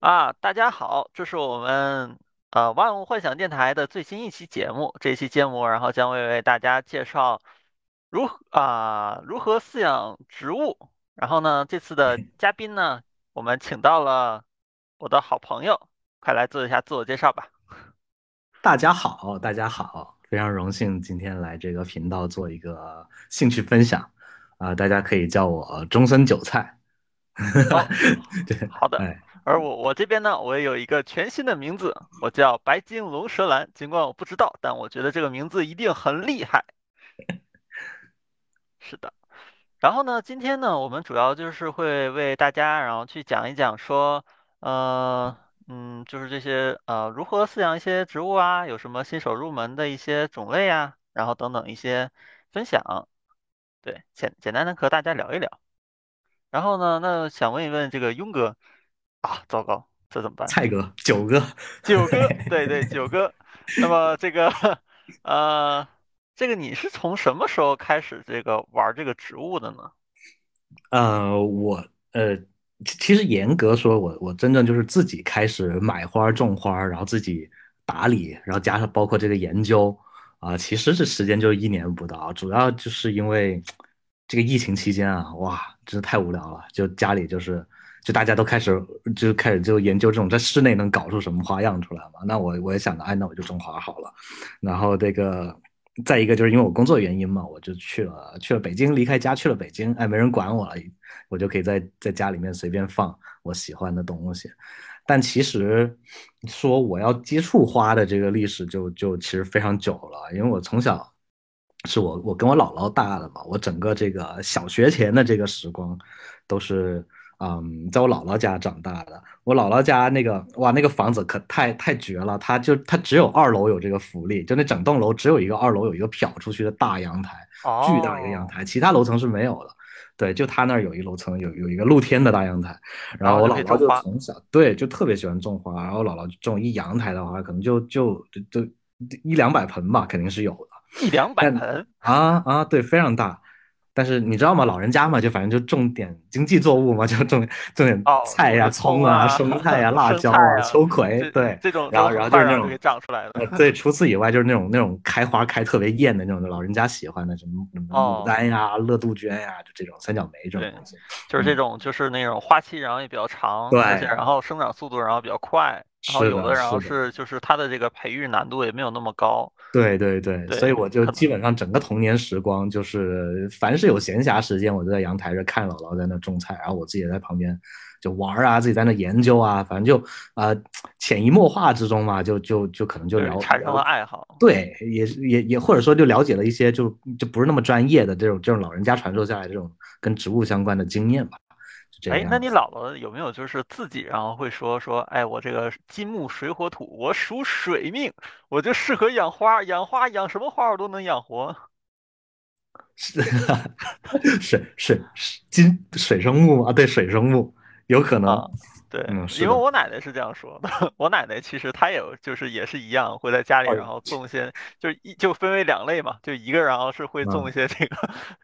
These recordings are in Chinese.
啊，大家好，这是我们呃万物幻想电台的最新一期节目。这一期节目，然后将会为大家介绍如何啊如何饲养植物。然后呢，这次的 嘉宾呢，我们请到了我的好朋友，快来做一下自我介绍吧。大家好，大家好，非常荣幸今天来这个频道做一个兴趣分享啊、大家可以叫我中森韭菜。对，好的。哎，而我我这边呢，我也有一个全新的名字，我叫白金龙舌兰。尽管我不知道，但我觉得这个名字一定很厉害。是的。然后呢，今天呢，我们主要就是会为大家，然后去讲一讲说，呃，嗯，就是这些呃，如何饲养一些植物啊，有什么新手入门的一些种类啊，然后等等一些分享，对，简简单的和大家聊一聊。然后呢，那想问一问这个庸哥啊，糟糕，这怎么办？蔡哥，九哥，九哥，对对，九哥。那么这个，呃，这个你是从什么时候开始这个玩这个植物的呢？呃，我呃，其其实严格说，我我真正就是自己开始买花儿种花儿然后自己打理，然后加上包括这个研究啊、其实这时间就一年不到，主要就是因为这个疫情期间啊，哇，真是太无聊了，就家里就是就大家都开始就开始就研究这种在室内能搞出什么花样出来嘛，那我我也想着，哎，那我就种花好了，然后这个。再一个就是因为我工作原因嘛，我就去了去了北京，离开家去了北京，哎，没人管我了，我就可以在在家里面随便放我喜欢的东西。但其实说我要接触花的这个历史就就其实非常久了，因为我从小是我我跟我姥姥大的嘛，我整个这个小学前的这个时光都是嗯在我姥姥家长大的。我姥姥家那个哇那个房子可太太绝了，它就它只有二楼有这个福利，就那整栋楼只有一个二楼有一个瞟出去的大阳台，巨大一个阳哦，台，其他楼层是没有的。对，就他那儿有一楼层有有一个露天的大阳台，然然后我姥姥就从小对就特别喜欢种花，然后姥姥种一阳台的话，可能就就就就一两百盆吧，肯定是有的。一两百盆。啊啊，对，非常大。但是你知道吗？老人家嘛，就反正就种点经济作物嘛，就种种点哦，菜呀、葱啊、生菜呀、辣椒啊、啊，秋葵，对。这种然后，然后就是那种，给长出来的。呃，对，除此以外，就是那种那种开花开特别艳的那种老人家喜欢的，什么什么牡哦，丹呀、乐杜鹃呀，就这种三角梅这种，东西。就是这嗯，种，就是那种花期然后也比较长，而且对，然后生长速度然后比较快，然后有的然后是就是它的这个培育难度也没有那么高。对对对，所以，我就基本上整个童年时光，就是凡是有闲暇时间，我就在阳台上看姥姥在那种菜，然后我自己也在旁边就玩儿啊，自己在那研究啊，反正就呃潜移默化之中嘛，就就就可能就就是了产生了了，爱好。对，也也也或者说就了解了一些就就不是那么专业的这种这种老人家传授下来这种跟植物相关的经验吧，就这个哎，那你。姥姥有没有就是自己然后会说说，哎，我这个金木水火土，我属水命，我就适合养花，养花养什么花我都能养活。是 水水水金水生木啊，对，水生木有可能，啊，对，嗯，因为。我奶奶是这样说的。我奶奶其实她也有，就是也是一样，会在家里哦，然后种一些，就是一就分为两类嘛，就一个然后是会种一嗯，些这个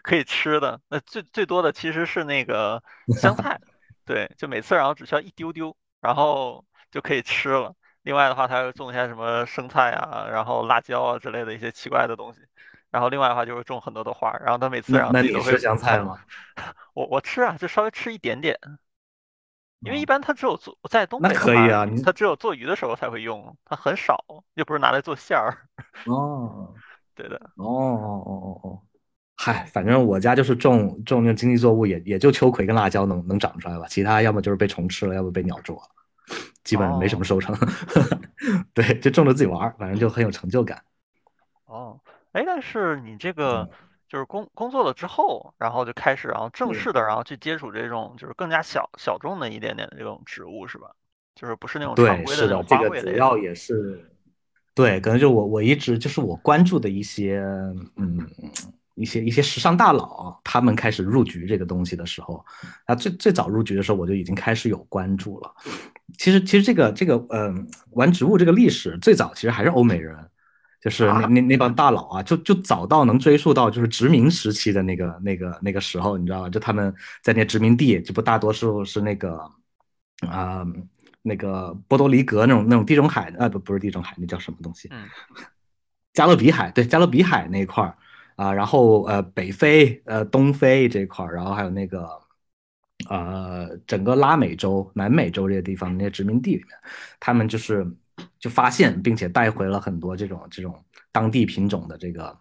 可以吃的，那最最多的其实是那个 香菜，对，就每次然后只需要一丢丢，然后就可以吃了。另外的话，她会种一些什么生菜啊，然后辣椒啊之类的一些奇怪的东西。然后另外的话就是种很多的花然后她每次然后自己都会，那你吃香菜吗？我我吃啊，就稍微吃一点点。因为一哦，般它只有做在东那北那，可以啊，你它只有做鱼的时候才会用，它很少，又不是拿来做馅儿。哦对的，哦哦哦哦哦，嗨，反正我家就是种种那经济作物也，也就秋葵跟辣椒能能长出来吧，其他要么就是被虫吃了，要么被鸟啄了，基本上没什么哦收成。对，就种着自己玩儿，反正就很有成就感。哦，哎，但是你这个嗯，就是工工作了之后，然后就开始，然后正式的，然后去接触这种就是更加小小众的一点点的这种植物，是吧？就是不是那种常，规的那种是的，这花个卉类的。主要也是对，可能就我我一直就是我关注的一些嗯一些一些时尚大佬，他们开始入局这个东西的时候，啊最最早入局的时候我就已经开始有关注了。其实其实这个这个嗯玩植物这个历史最早其实还是欧美人，就是那啊，那那帮大佬啊，就就早到能追溯到就是殖民时期的那个那个那个时候，你知道吧？就他们在那殖民地，这不大多数是那个啊。那个波多黎各那种那种地中海，啊不不是地中海，那叫什么东西？嗯 加勒比海，对，加勒比海那一块儿啊，然后呃北非、呃东非这一块儿，然后还有那个呃整个拉美洲、南美洲这些地方那些殖民地里面，他们就是就发现并且带回了很多这种这种当地品种的这个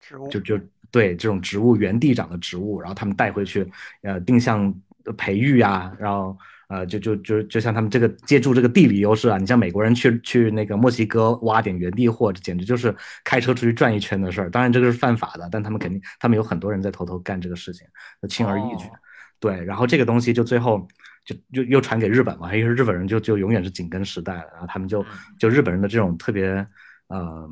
植物就就对这种植物原地长的植物，然后他们带回去呃定向培育啊，然后。呃，就就就就像他们这个借助这个地理优势啊，你像美国人去去那个墨西哥挖点原地货，这简直就是开车出去转一圈的事儿。当然这个是犯法的，但他们肯定他们有很多人在偷偷干这个事情，就轻而易举。哦对，然后这个东西就最后就就又传给日本嘛，因为日本人就就永远是紧跟时代了，然后他们就嗯就日本人的这种特别呃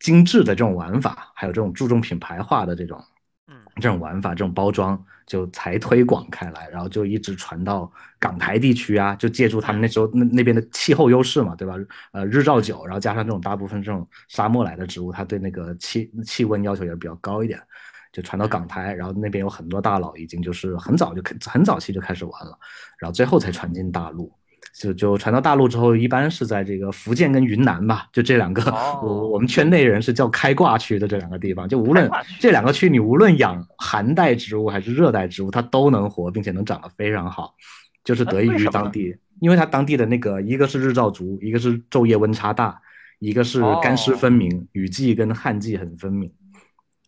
精致的这种玩法，还有这种注重品牌化的这种嗯这种玩法、这种包装，就才推广开来，然后就一直传到港台地区啊，就借助他们那时候那那边的气候优势嘛，对吧？呃，日照久，然后加上这种大部分这种沙漠来的植物，它对那个气气温要求也是比较高一点，就传到港台，然后那边有很多大佬已经就是很早就开很早期就开始玩了，然后最后才传进大陆。就就传到大陆之后，一般是在这个福建跟云南吧，就这两个，哦我我们圈内人是叫开挂区的这两个地方，就无论这两个区，你无论养寒带植物还是热带植物，它都能活，并且能长得非常好，就是得益于当地，因为它当地的那个一个是日照足，一个是昼夜温差大，一个是干湿哦分明，雨季跟旱季很分明。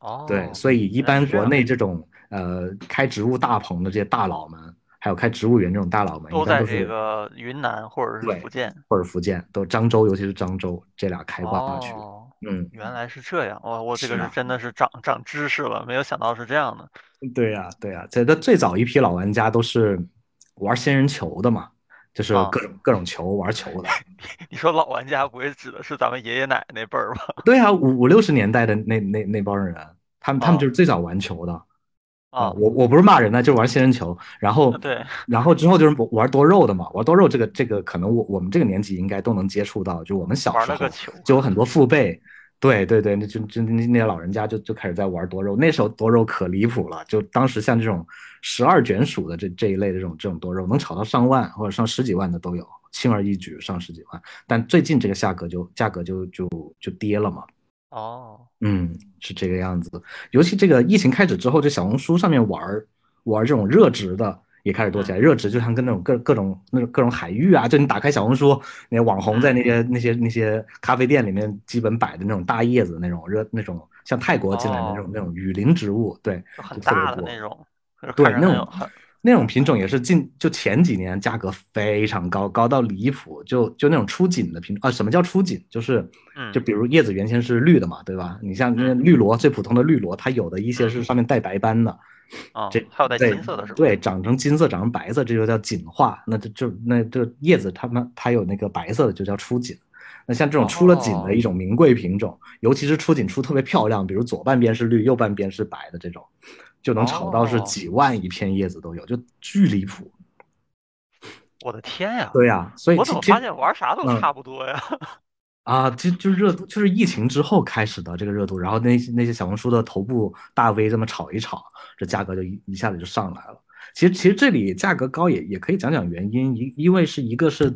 哦，对，所以一般国内这种呃开植物大棚的这些大佬们，还有开植物园这种大佬们，都在这个云南或者是福建。或者福建，都漳州，尤其是漳州这俩开挂区。哦，嗯，原来是这样，我，我这个是啊是真的是长长知识了，没有想到是这样的。对呀、对呀、这的最早一批老玩家都是玩仙人球的嘛，就是啊各种、各种球玩球的。你说老玩家不会指的是咱们爷爷奶奶那辈儿吧？对啊，五五六十年代的那那那帮人，他们他们啊就是最早玩球的。啊，啊，我我不是骂人呢，就是玩仙人球，然后对，然后之后就是玩多肉的嘛，玩多肉这个这个可能我我们这个年纪应该都能接触到，就我们小时候。就有很多父辈，对对对，那就就那那些老人家就就开始在玩多肉，那时候多肉可离谱了，就当时像这种十二卷属的这这一类的这种这种多肉，能炒到上万或者上十几万的都有，轻而易举上十几万，但最近这个价格就价格就就就跌了嘛。哦，嗯，是这个样子。尤其这个疫情开始之后，这小红书上面玩玩这种热植的也开始多起来。热植就像跟那种各各种那种各种海域啊，就你打开小红书，那网红在那些那些那些咖啡店里面基本摆的那种大叶子那种热那种像泰国进来的那种、哦那种雨林植物，对，就很大的那种，对那种那种品种也是近就前几年价格非常高，高到离谱。就就那种出锦的品种啊，什么叫出锦？就是嗯就比如叶子原先是绿的嘛，对吧？你像那绿萝，最普通的绿萝，它有的一些是上面带白斑的，啊这，还有带金色的是吧？对，长成金色，长成白色，这就叫锦化。那这就那这叶子它们它有那个白色的，就叫出锦。那像这种出了锦哦的一种名贵品种，尤其是出锦出特别漂亮，比如左半边是绿，右半边是白的这种，就能炒到是哦几万一片叶子都有，就巨离谱。我的天呀！对呀、所以我怎么发现玩啥都嗯差不多呀？啊，就就热度，就是疫情之后开始的这个热度，然后那些那些小红书的头部大 V 这么炒一炒，这价格就一一下子就上来了。其实其实这里价格高也也可以讲讲原因，因因为是一个是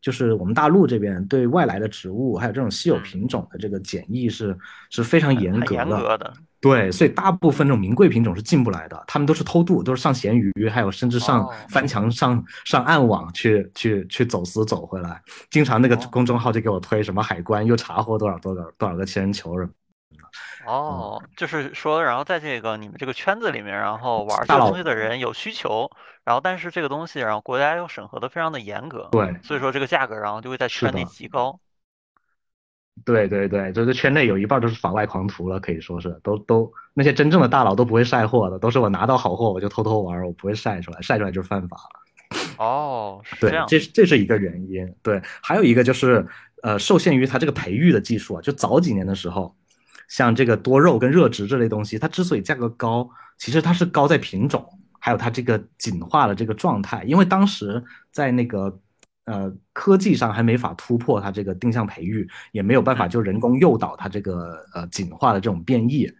就是我们大陆这边对外来的植物还有这种稀有嗯品种的这个检疫是是非常严格的，严格的。对，所以大部分这种名贵品种是进不来的，他们都是偷渡，都是上闲鱼，还有甚至上哦翻墙、上上暗网去去去走私走回来。经常那个哦公众号就给我推什么海关又查获多少多少多少个仙人球什么。哦，就是说，然后在这个你们这个圈子里面，然后玩这个大东西的人有需求，然后但是这个东西，然后国家又审核的非常的严格，对所以说这个价格，然后就会在圈内的极高。对对对，就是圈内有一半都是法外狂徒了，可以说是都都那些真正的大佬都不会晒货的，都是我拿到好货我就偷偷玩，我不会晒出来，晒出来就是犯法了。哦，是对这，样。这是这是一个原因。对，还有一个就是，呃，受限于它这个培育的技术啊，就早几年的时候，像这个多肉跟热植这类东西，它之所以价格高，其实它是高在品种，还有它这个锦化的这个状态，因为当时在那个。呃，科技上还没法突破它这个定向培育，也没有办法嗯就人工诱导它这个呃锦化的这种变异。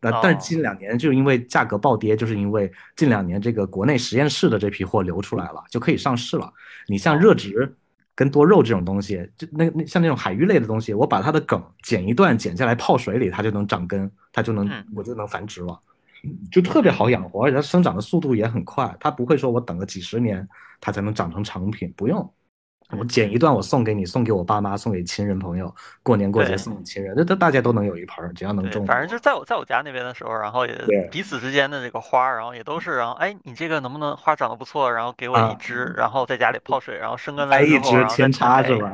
呃，但是哦近两年就因为价格暴跌，就是因为近两年这个国内实验室的这批货流出来了，就可以上市了。你像哦热植，跟多肉这种东西，就那那像那种海鱼类的东西，我把它的梗剪一段，剪下来泡水里，它就能长根，它就能嗯我就能繁殖了，就特别嗯好养活，而且它生长的速度也很快，它不会说我等个几十年它才能长成成品，不用。我嗯，剪一段，我送给你，送给我爸妈，送给亲人朋友，过年过节。送给亲人，这这大家都能有一盆儿，只要能种，反正就。是在我在我家那边的时候，然后也对彼此之间的这个花儿，然后也都是，然后哎，你这个能不能花长得不错，然后给我一啊，支，然后在家里泡水，然后生根了 之后，栽一枝然后扦插是，吧？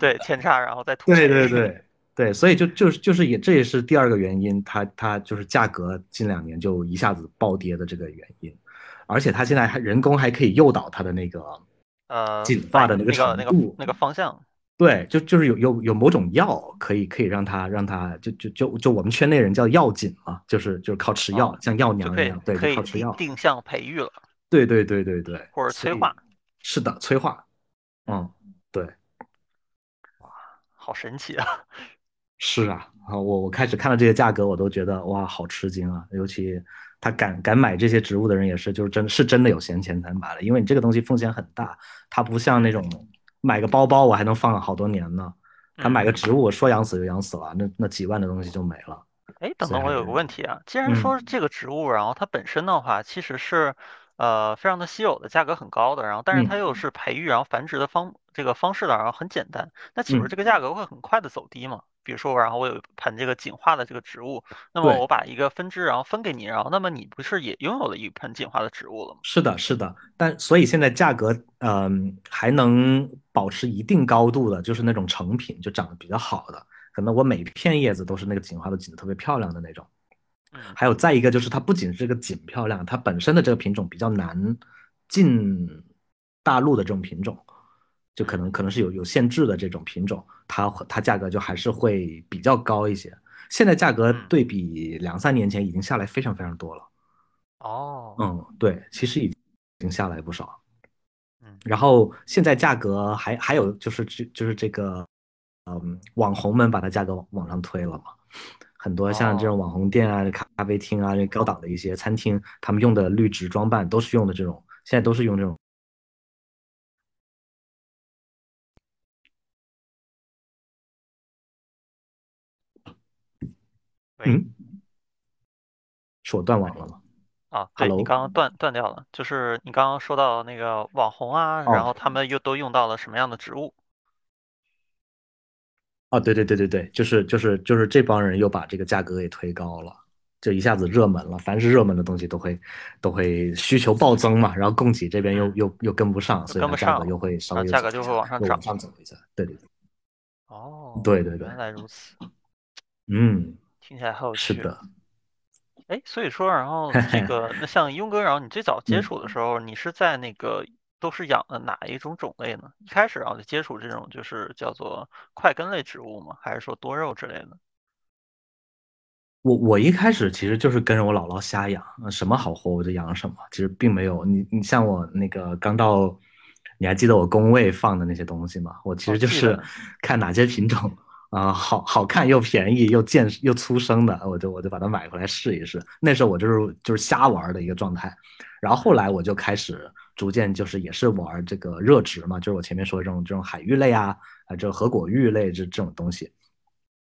对，扦插，然后再土对，对对对，所以就就是就是也这也是第二个原因，它它就是价格近两年就一下子暴跌的这个原因，而且它现在还人工还可以诱导它的那个呃，紧发的那个那个那个程度，那个方向，对，就就是有有有某种药可以可以让它让它就就就就我们圈内人叫药紧嘛，就是就是靠吃药，哦，像药娘一样，对，靠吃药，定定向培育了，对对对对对，或者催化，是的，催化，嗯，对。哇。好神奇啊，是啊，啊，我我开始看到这些价格，我都觉得哇，好吃惊啊！尤其他敢敢买这些植物的人，也是就是真是真的有闲钱才买了，因为你这个东西风险很大，它不像那嗯种买个包包我还能放好多年呢，他买个嗯。植物我说养死就养死了，那那几万的东西就没了，哎，等等，我有个问题啊。既然嗯说这个植物，然后它本身的话其实是，呃，非常的稀有的，价格很高的，然后但是它嗯又是培育然后繁殖的方这个方式的，然后很简单，那岂不是嗯，这个价格会很快的走低吗？比如说，然后我有一盆这个锦化的这个植物，那么。我把一个分支然后分给你，然后那么你不是也拥有了一盆锦化的植物了吗？是的，是的，但所以现在价格，嗯、还能保持一定高度的，就是那种成品，就长得比较好的，可能我每片叶子都是那个锦花都锦得特别漂亮的那种。嗯还有再一个就是它不仅是这个锦漂亮，它本身的这个品种比较难进大陆的这种品种，就可嗯能可能是有有限制的这种品种，它它价格就还是会比较高一些。现在价格嗯，对比两三年前已经下来非常非常多了。哦，嗯，对，其实已经下来不少。嗯然后现在价格还还有就是这就是这个，嗯，网红们把它价格往往上推了嘛。很多像这种哦，网红店啊、咖啡厅啊、这高档的一些餐厅，他们用的绿植装扮都是用的这种，现在都是用这种，嗯，是我断，网了吗啊，对，你刚刚断断掉了，就是你刚刚说到那个网红啊，然哦，后他们又都用到了什么样的植物？啊，对对对对对，就是就是就是这帮人又把这个价格给推高了，就一下子热门了。凡是热门的东西都会都会需求暴增嘛，然后供给这边又嗯，又又跟不上，又所以它价格又会稍微又价格就会往往上涨。上走一下。对对对哦，对对对对，原来如此，嗯，听起来很有趣。是的，哎，所以说，然后 这，个那像雍哥，然后你最早接嗯。触的时候，你是在那个都是养的哪一种种类呢？一开始然后就接触这种就是叫做块根类植物吗？还是说多肉之类的？我我一开始其实就是跟着我姥姥瞎养，呃什么好活我就养什么，其实并没有你你像我那个刚到，你还记得我工位放的那些东西吗？我其哦，实就是，看哪些品种啊、好好看又便宜又健又粗生的，我就我就把它买回来试一试。那时候我就是就是瞎玩的一个状态，然后后嗯来我就开始逐渐就是也是玩这个热植嘛，就是我前面说的这种这种海芋类啊啊这种核果芋类这这种东西。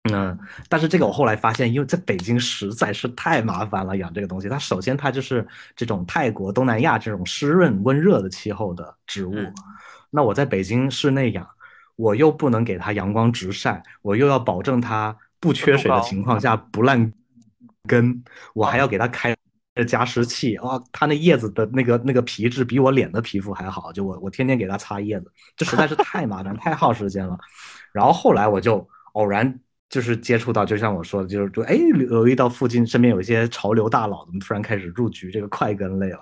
嗯嗯，但是这个我后来发现，因为在北京实在是太麻烦了，养这个东西。它首先它就是这种泰国、东南亚这种湿润温热的气候的植物，嗯，那我在北京室内养，我又不能给它阳光直晒，我又要保证它不缺水的，情况下 不烂根，我还要哦，给它开加湿器。哇，它那叶子的那个那个皮质比我脸的皮肤还好，就我我天天给它擦叶子，这实在是太麻烦、太耗时间了。然后后来我就偶然就是接触到，就像我说的，就是就哎留意到附近身边有一些潮流大佬，怎么突然开始入局这个快根类了。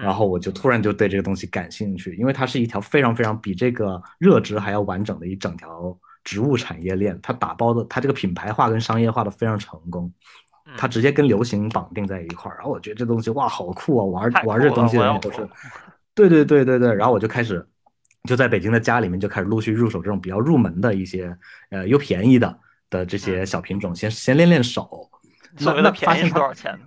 然嗯后我就突然就对这个东西感兴趣，因为它是一条非常非常比这个热植还要完整的一整条植物产业链，它打包的，它这个品牌化跟商业化的非常成功，它嗯，直接跟流行绑定在一块儿。然后我觉得这东西哇好酷啊，玩玩这东西我的人也都是，对对对对对。然后我就开始就在北京的家里面就开始陆续入手这种比较入门的一些呃又便宜的的这些嗯，小品种，先先练练手。那所谓的便宜是多少钱呢？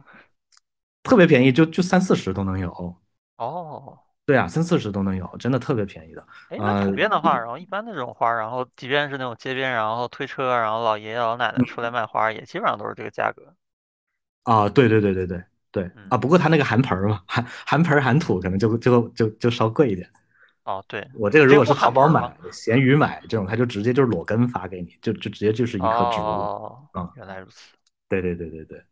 特别便宜，就就三四十都能有。哦，对啊，三四十都能有，真的特别便宜的。哎，普遍的话，然后一般的这种花儿，然后即便是那种街边，然后推车，然后老爷爷老奶奶出来卖花儿，也基本上都是这个价格。啊，对对对对对对啊，嗯，不过它那个含盆儿嘛，含含盆儿含土可能就就就就稍贵一点。哦，对，我这个如果是淘宝买？闲鱼买这种，它就直接就是裸根发给你，就就直接就是一棵植物。哦，啊，原来如此。对对对对对。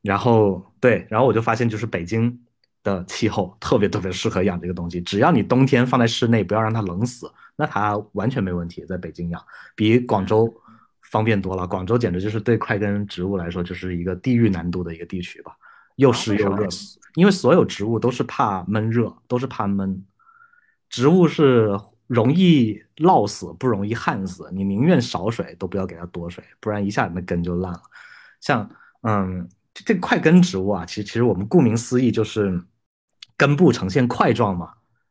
然后对，然后我就发现，就是北京的气候特别特别适合养这个东西。只要你冬天放在室内，不要让它冷死，那它完全没问题。在北京养，比广嗯州方便多了。广州简直就是对块根植物来说，就是一个地狱难度的一个地区吧，又？湿又热，因为所有植物都是怕闷热，都是怕闷。植物是容易涝死，不容易旱死。你宁愿少水，都不要给它多水，不然一下那根就烂了。像嗯，这这个块根植物啊，其实其实我们顾名思义就是根部呈现块状嘛，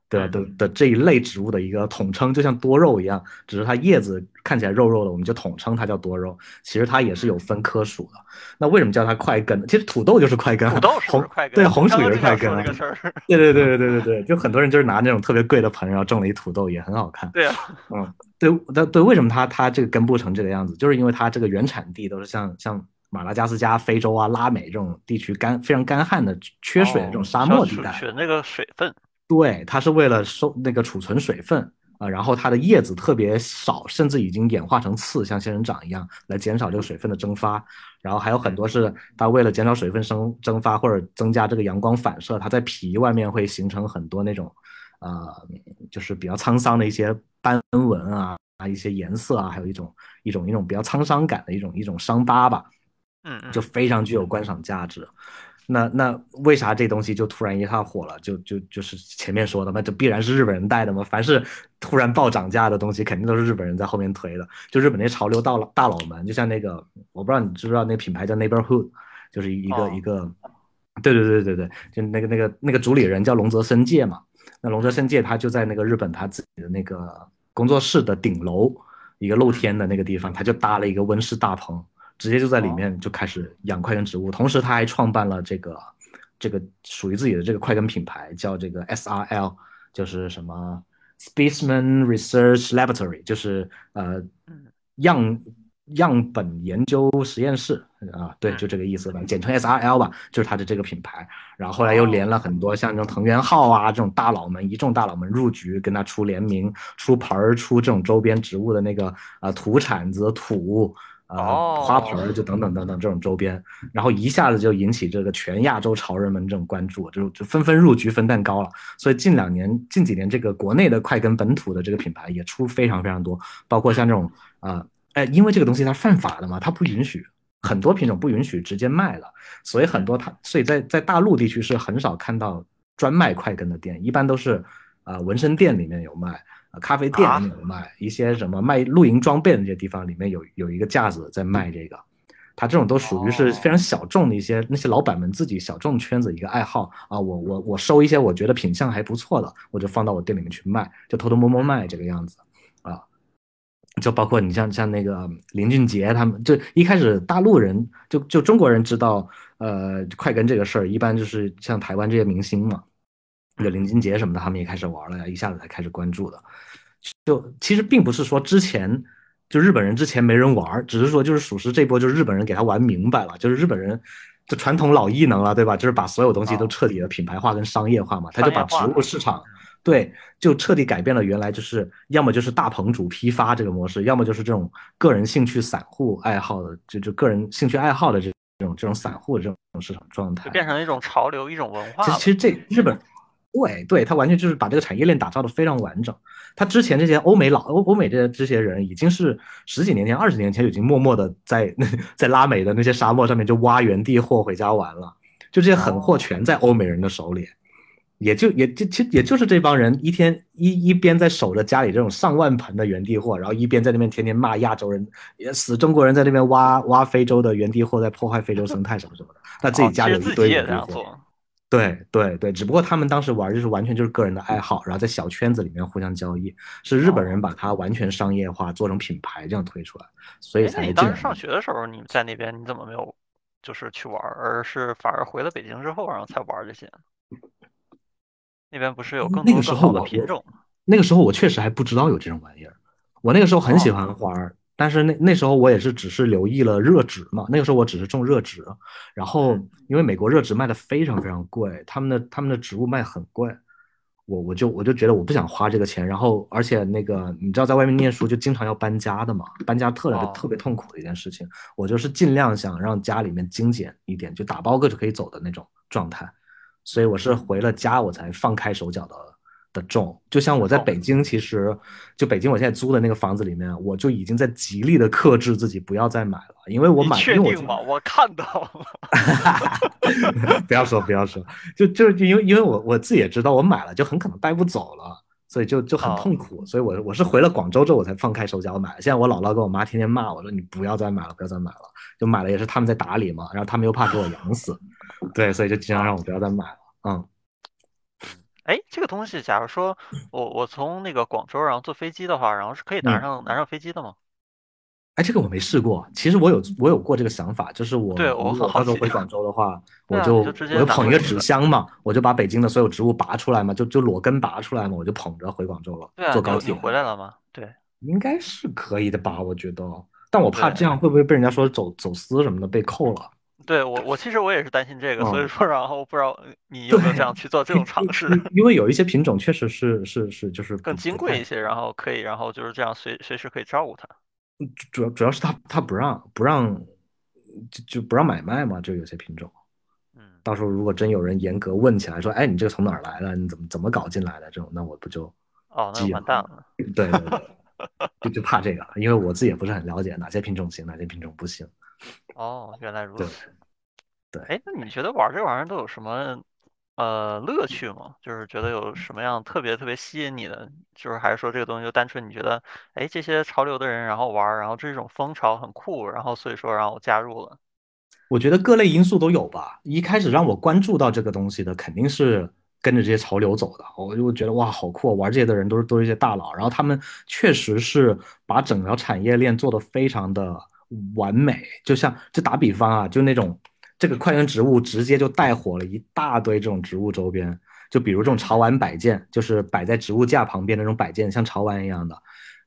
对的的这一类植物的一个统称，就像多肉一样，只是它叶子看起来肉肉的，我们就统称它叫多肉。其实它也是有嗯，分科属的。那为什么叫它块根呢？其实土豆就是块根啊，土豆是不红是块根？对红薯也是块根。对对对对对对对，就很多人就是拿那种特别贵的盆，然后种了一土豆，也很好看。对啊，嗯，对，但对，为什么它它这个根部成这个样子？就是因为它这个原产地都是像像马达加斯加、非洲啊、拉美这种地区干非常干旱的、缺水的这种哦，沙漠地带。取取那个水分。对，它是为了收那个储存水分啊、然后它的叶子特别少，甚至已经演化成刺，像仙人掌一样，来减少这个水分的蒸发。然后还有很多嗯是它为了减少水分蒸蒸发或者增加这个阳光反射，它在皮外面会形成很多那种，呃，就是比较沧桑的一些斑纹啊啊一些颜色啊，还有一种一种一种比较沧桑感的一种一种伤疤吧。就嗯就，非常具有观赏价值。那那为啥这东西就突然一下火了？就就就是前面说的嘛，这必然是日本人带的嘛。凡是突然暴涨价的东西，肯定都是日本人在后面推的。就日本那潮流大佬大佬们，就像那个，我不知道你知不知道那个品牌叫 Neighborhood，就是一个一哦，个，对对对对对，就那个那个那个主理人叫龙泽伸介嘛。那龙泽嗯伸介他就在那个日本他自己的那个工作室的顶楼，一个露嗯，天的那个地方，他就搭了一个温室大棚。直接就在里哦，面就开始养快根植物，同时他还创办了这个这个属于自己的这个快根品牌，叫这个 SRL，就是什么 Specimen Research Laboratory，就是呃嗯样样本研究实验室啊，对，就嗯，这个意思吧，简称 SRL 吧，就是他的这个品牌。然后后来又连哦，了很多像这种藤原浩啊这种大佬们，一众大佬们入局，跟他出联名、出盆儿、出这种周边植物的那个呃土铲子、土。呃，花盆就等等等等这种周边，然后一下子就引起这个全亚洲潮人们这种关注，就就纷纷入局分蛋糕了。所以近两年、近几年，这个国内的快跟本土的这个品牌也出非常非常多，包括像嗯这种啊，哎、因为这个东西它犯法的嘛，它不允许，很多品种不允许直接卖了，所以很嗯，多它，所以在在大陆地区是很少看到专卖快根的店，一般都是啊、呃纹身店里面有卖。呃咖啡店里面卖，一些什么卖露营装备的那些地方里面有有一个架子在卖这个，他这种都属于是非常哦，小众的一些那些老板们自己小众圈子一个爱好啊，我我我收一些我觉得品相还不错的，我就放到我店里面去卖，就偷偷摸摸卖嗯这个样子啊。就包括你像像那个林俊杰他们，就一开始大陆人就就中国人知道呃快跟这个事儿，一般就是像台湾这些明星嘛，有嗯，林俊杰什么的，他们也开始玩了呀，一下子才开始关注的。就其实并不是说之前就日本人之前没人玩，只是说就是属实这波就是日本人给他玩明白了，就是日本人就传统老艺能了，对吧？就是把所有东西都哦，彻底的品牌化跟商业化嘛，他就把植。物市场。嗯对，就彻底改变了原来就是要么就是大棚主批发这个模式，要么就是这种个人兴趣散户爱好的，就就个人兴趣爱好的这这种这种散嗯，户的这种市场状态。就变成一种潮流，一种文化。其实其实这日本，对对，他完全就是把这个产业链打造的非常完整。他之前这些欧美老欧欧美这这些人，已经是十几年前、二十年前就已经默默的在 在拉美的那些沙漠上面就挖原地货回家玩了，就这些狠货哦，全在欧美人的手里。也就也就其实也就是这帮人一天一一边在守着家里这种上万盆的原地货，然后一边在那边天天骂亚洲人，也死中国人在那边挖挖非洲的原地货，在破坏非洲生态什么什么的。那自己家里有一堆原地货。对对对，只不过他们当时玩就是完全就是个人的爱好，然后在小圈子里面互相交易，是日本人哦，把它完全商业化，做成品牌这样推出来，所以才近两年。当时上学的时候，你在那边你怎么没有就是去玩儿，而是反而回了北京之后，然后才玩儿这些？那边不是有更那个多更好的品种吗？那个时候我确实还不知道有这种玩意儿。我那个时候很喜哦，欢玩儿，但是那那时候我也是只是留意了热植嘛。那个时候我只是种热植，然后嗯，因为美国热植卖的非常非常贵，他们的他们的植物卖很贵，我我就我就觉得我不想花这个钱。然后而且那个你知道在外面念书就经常要搬家的嘛，搬家特别特哦，别痛苦的一件事情。我就是尽量想让家里面精简一点，就打包个就可以走的那种状态。所以我是嗯，回了家我才放开手脚的的重。就像我在，北京，其实就北京我现在租的那个房子里面，我就已经在极力的克制自己不要再买了，因为我买，确定吗？我看到了。不要说不要说，就就是因为因为我我自己也知道我买了就很可能带不走了。所以就就很痛哦，苦，所以我我是回了广州之后我才放开手脚买。现在我姥姥跟我妈天天骂我说你不要再买了，不要再买了，就买了也是他们在打理嘛，然后他们又怕给我养死，对，所以就经常让我啊，不要再买了。嗯。嗯，哎，这个东西，假如说我我从那个广州，然后坐飞机的话，然后是可以拿嗯，上拿上飞机的吗？哎，这个我没试过。其实我有我有过这个想法，就是对，我我如果到时候。回广州的话，我就就我就捧一个纸。箱嘛，我就把北京的所有植物拔出来嘛，就就裸根拔出来嘛，我就捧着回广州了，对坐高铁。回来了吗？对应该是可以的吧？我觉得，但我怕这样会不会被人家说走走私什么的被扣了？对，我我其实我也是担心这个，所以嗯，说，然后不知道你有没有这，样去做这种尝试，因因为有一些品种确实是是是就是更金贵一些，然后可以，然后就是这样随随时可以照顾它。主要主要是它它不让不让就就不让买卖嘛，就有些品种。嗯，到时候如果真有人严格问起来说，哎，你这个从哪儿来的？你怎么怎么搞进来的？这种，那我不就哦，那？完蛋了。对对对，就就怕这个，因为我自己也不是很了解哪些品种行，哪些品种不行。哦，原来如对此。对，哎，那你觉得玩这玩意儿都有什么呃乐趣吗？就是觉得有什么样特别特别吸引你的？就是还是说这个东西就单纯你觉得，哎，这些潮流的人然后玩儿，然后这种风潮很酷，然后所以说让我加入了。我觉得各类因素都有吧。一开始让我关注到这个东西的，肯定是跟着这些潮流走的。我就觉得哇，好酷啊！玩这些的人都是都是一些大佬，然后他们确实是把整条产业链做得非常的完美。就像就打比方啊，就那种这个快根植物直接就带火了一大堆这种植物周边。就比如这种嗯潮玩摆件，就是摆在植物架旁边那种摆件，像潮玩一样的。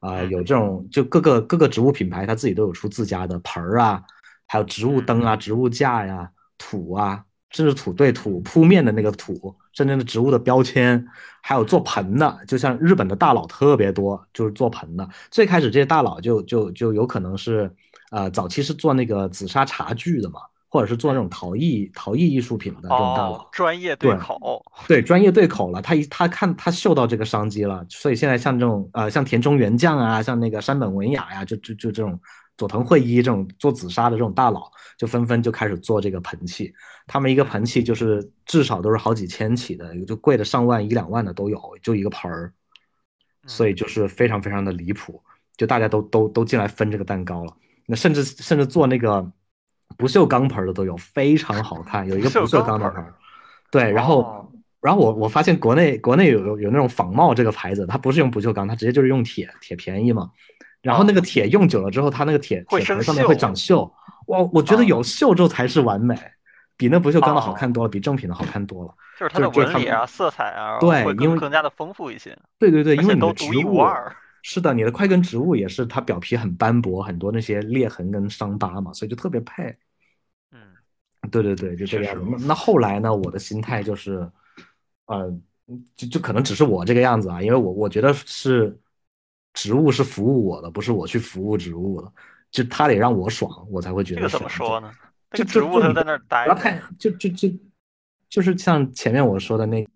啊、嗯有这种就各个各个植物品牌，它自己都有出自家的盆儿啊，还有植物嗯灯啊、植物架呀、土啊，甚至土对土铺面的那个土，甚至的植物的标签，还有做嗯盆的，就像日本的大佬特别多，就是做盆的。最开始这些大佬就就就有可能是，呃，早期是做那个紫砂茶具的嘛，或者是做那嗯，种陶艺陶艺艺术品的这种大哦，佬。专业对对，口。对，专业对口了，他一他看他嗅到这个商机了，所以现在像这种呃，像田中元将啊，像那个山本文雅呀，就就就这种佐藤惠一这种做紫砂的这种大佬，就纷纷就开始做这个盆器。他们一个嗯盆器就是至少都是好几千起的，就贵的上万一两万的都有，就一个盆儿，所以嗯，就是非常非常的离谱，就大家都都都进来分这个蛋糕了。那甚至甚至做那个不锈钢盆儿的都有，非常好看，有一个不锈钢的盆儿。对，然后哦，然后我我发现国内国内有有有那种仿冒这个牌子，它不是用不锈钢，它直接就是用铁，铁便宜嘛。然后那啊，个铁用久了之后，它那个铁铁盆上面会。长锈。我我觉得啊有锈之后才是完美，比那不锈钢的好看哦，多了，比正品的好看多了。就是它的纹理啊、色彩啊，对，因为更更加的丰富一些，对对对，因为你的且都独一无植物二。是的，你的块根植物也是它表皮很斑驳，很多那些裂痕跟伤疤嘛，所以就特别配。嗯，对对对，就这个样子。那那后来呢？我的心态就是，呃，就就可能只是我这个样子啊，因为我我觉得是植物是服务我的，不是我去服务植物的，就它得让我爽，我才会觉这个怎么说呢？那就个植物在那儿待着。要太就就就就是像前面我说的那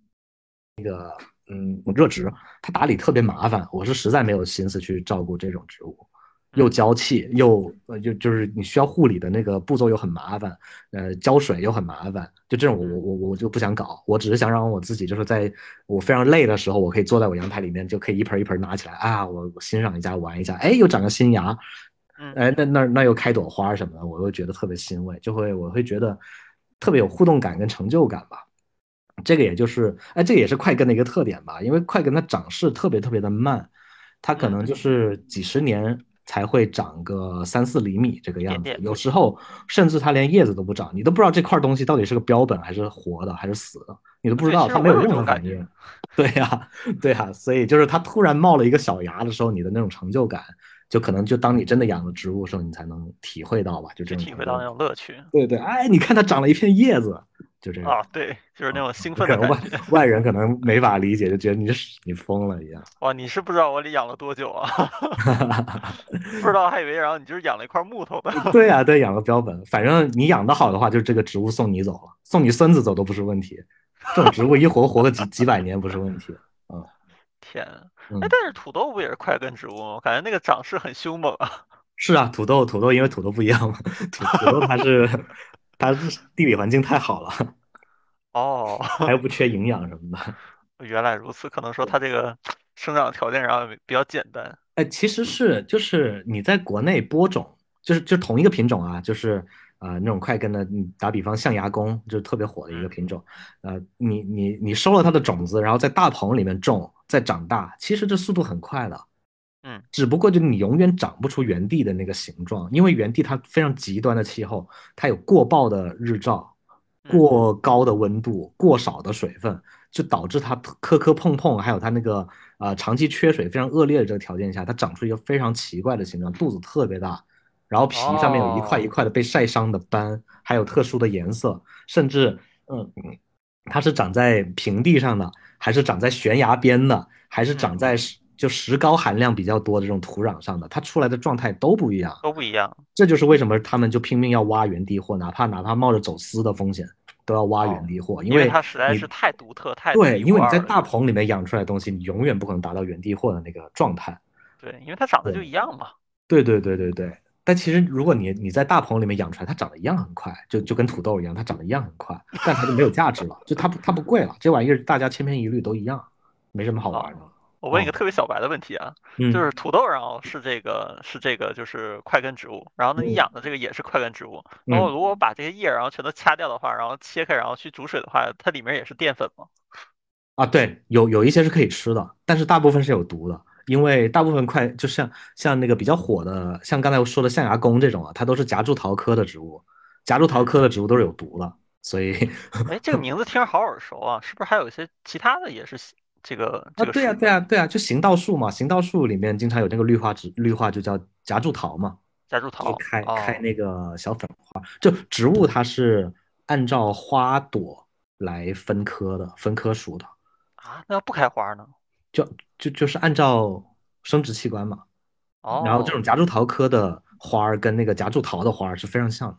嗯，热植它打理特别麻烦，我是实在没有心思去照顾这种植物，又嗯娇气又呃就就是你需要护理的那个步骤又很麻烦，呃，浇水又很麻烦，就这种我我嗯我我就不想搞，我只是想让我自己就是在我非常累的时候，我可以坐在我阳台里面，就可以一盆一盆拿起来啊，我我欣赏一下玩一下，哎，又长个新芽，嗯哎，那那那又开朵花什么的，我又觉得特别欣慰，就会我会觉得特别有互动感跟成就感吧。这个也就是，哎，这个也是快根的一个特点吧，因为快根它长势特别特别的慢，它可嗯能就是几十年才会长个三四厘米这个样子，有时候甚至它连叶子都不长，你都不知道这块东西到底是个标本还是活的还是死的，你都不知，道，它没有任种感觉。何反应。对呀，对呀，所以就是它突然冒了一个小芽的时候，你的那种成就感，就可能就当你真的养了植物的时候，你才能体会到吧，就这种体会到那。种乐趣对对，哎，你看它长了一片叶子，就这种。啊，对，就是那啊，种兴奋的感觉。外人可能没法理解，就觉得你是你疯了一样。哇，你是不知道我里养了多久啊？不知道还以为然后你就是养了一块木头的。对呀，对，养了标本，反正你养的好的话，就这个植物送你走了，送你孙子走都不是问题。这种植物一活活个几几百年不是问题。嗯天啊，哎，嗯，但是土豆不也是块根植物吗？我感觉那个长势很凶猛啊。是啊，土豆土豆因为土豆不一样嘛，土土豆它是它是地理环境太好了，哦，它又不缺营养什么的。原来如此，可能说它这个生长条件上比较简单。哎，其实是就是你在国内播种，就是就同一个品种啊，就是呃那种快根的，你打比方象牙弓就是特别火的一个嗯品种，呃，你你你收了它的种子，然后在大棚里面种，再长大，其实这速度很快的，嗯。只不过就你永远长不出原地的那个形状，因为原地它非常极端的气候，它有过暴的日照、嗯。过高的温度、过少的水分，就导致它磕磕碰碰，还有它那个呃长期缺水非常恶劣的这个条件下，它长出一个非常奇怪的形状，肚子特别大，然后皮上面有一块一哦，块的被晒伤的斑，还有特殊的颜色，甚至嗯，它是长在平地上的，还是长在悬崖边的，还是长嗯，在石就石膏含量比较多的这种土壤上的，它出来的状态都不一样。都不一样。这就是为什么他们就拼命要挖原地货，哪怕哪怕冒着走私的风险，都要挖原哦，地货，因因为为它实在是太独特、太对，因为你在。大棚里面养出来的东西，你永远不可能达到原地货的那个状态。对，因为它长得就，一样嘛。对对对对对。但其实如果你你在大棚里面养出来，它长得一样很快，就就跟土豆一样，它长得一样很快，但它就没有价值了，就它不它不贵了，这玩意儿大家千篇一律都一样，没什么好玩的。哦，我问一个哦，特别小白的问题啊，就嗯。是土豆，然后是这个是这个就是块根植物，然后呢你嗯。养的这个也是块根植物，然后嗯。如果把这些叶儿然后全都掐掉的话，然后切开然后去煮水的话，它里面也是淀粉吗？啊，对，有有一些是可以吃的，但是大部分是有毒的，因为大部分块就像像那个比较火的，像刚才我说的象牙弓这种啊，它都是夹竹桃科的植物，夹竹桃嗯，科的植物都是有毒的，所以哎，这个 名字听着好耳熟啊，是不是还有一些其他的也是这个啊，这个对呀，对呀，对呀，就行道树嘛，行道树里面经常有那个绿化植，绿化就叫夹竹桃嘛，夹竹桃？开开哦那个小粉花，就植物它是按照花朵来分科的，分科属的，啊，那要不开花呢？就就就是按照生殖器官嘛。哦然后这种哦夹竹桃科的花儿跟那个夹竹桃的花儿是非常像的，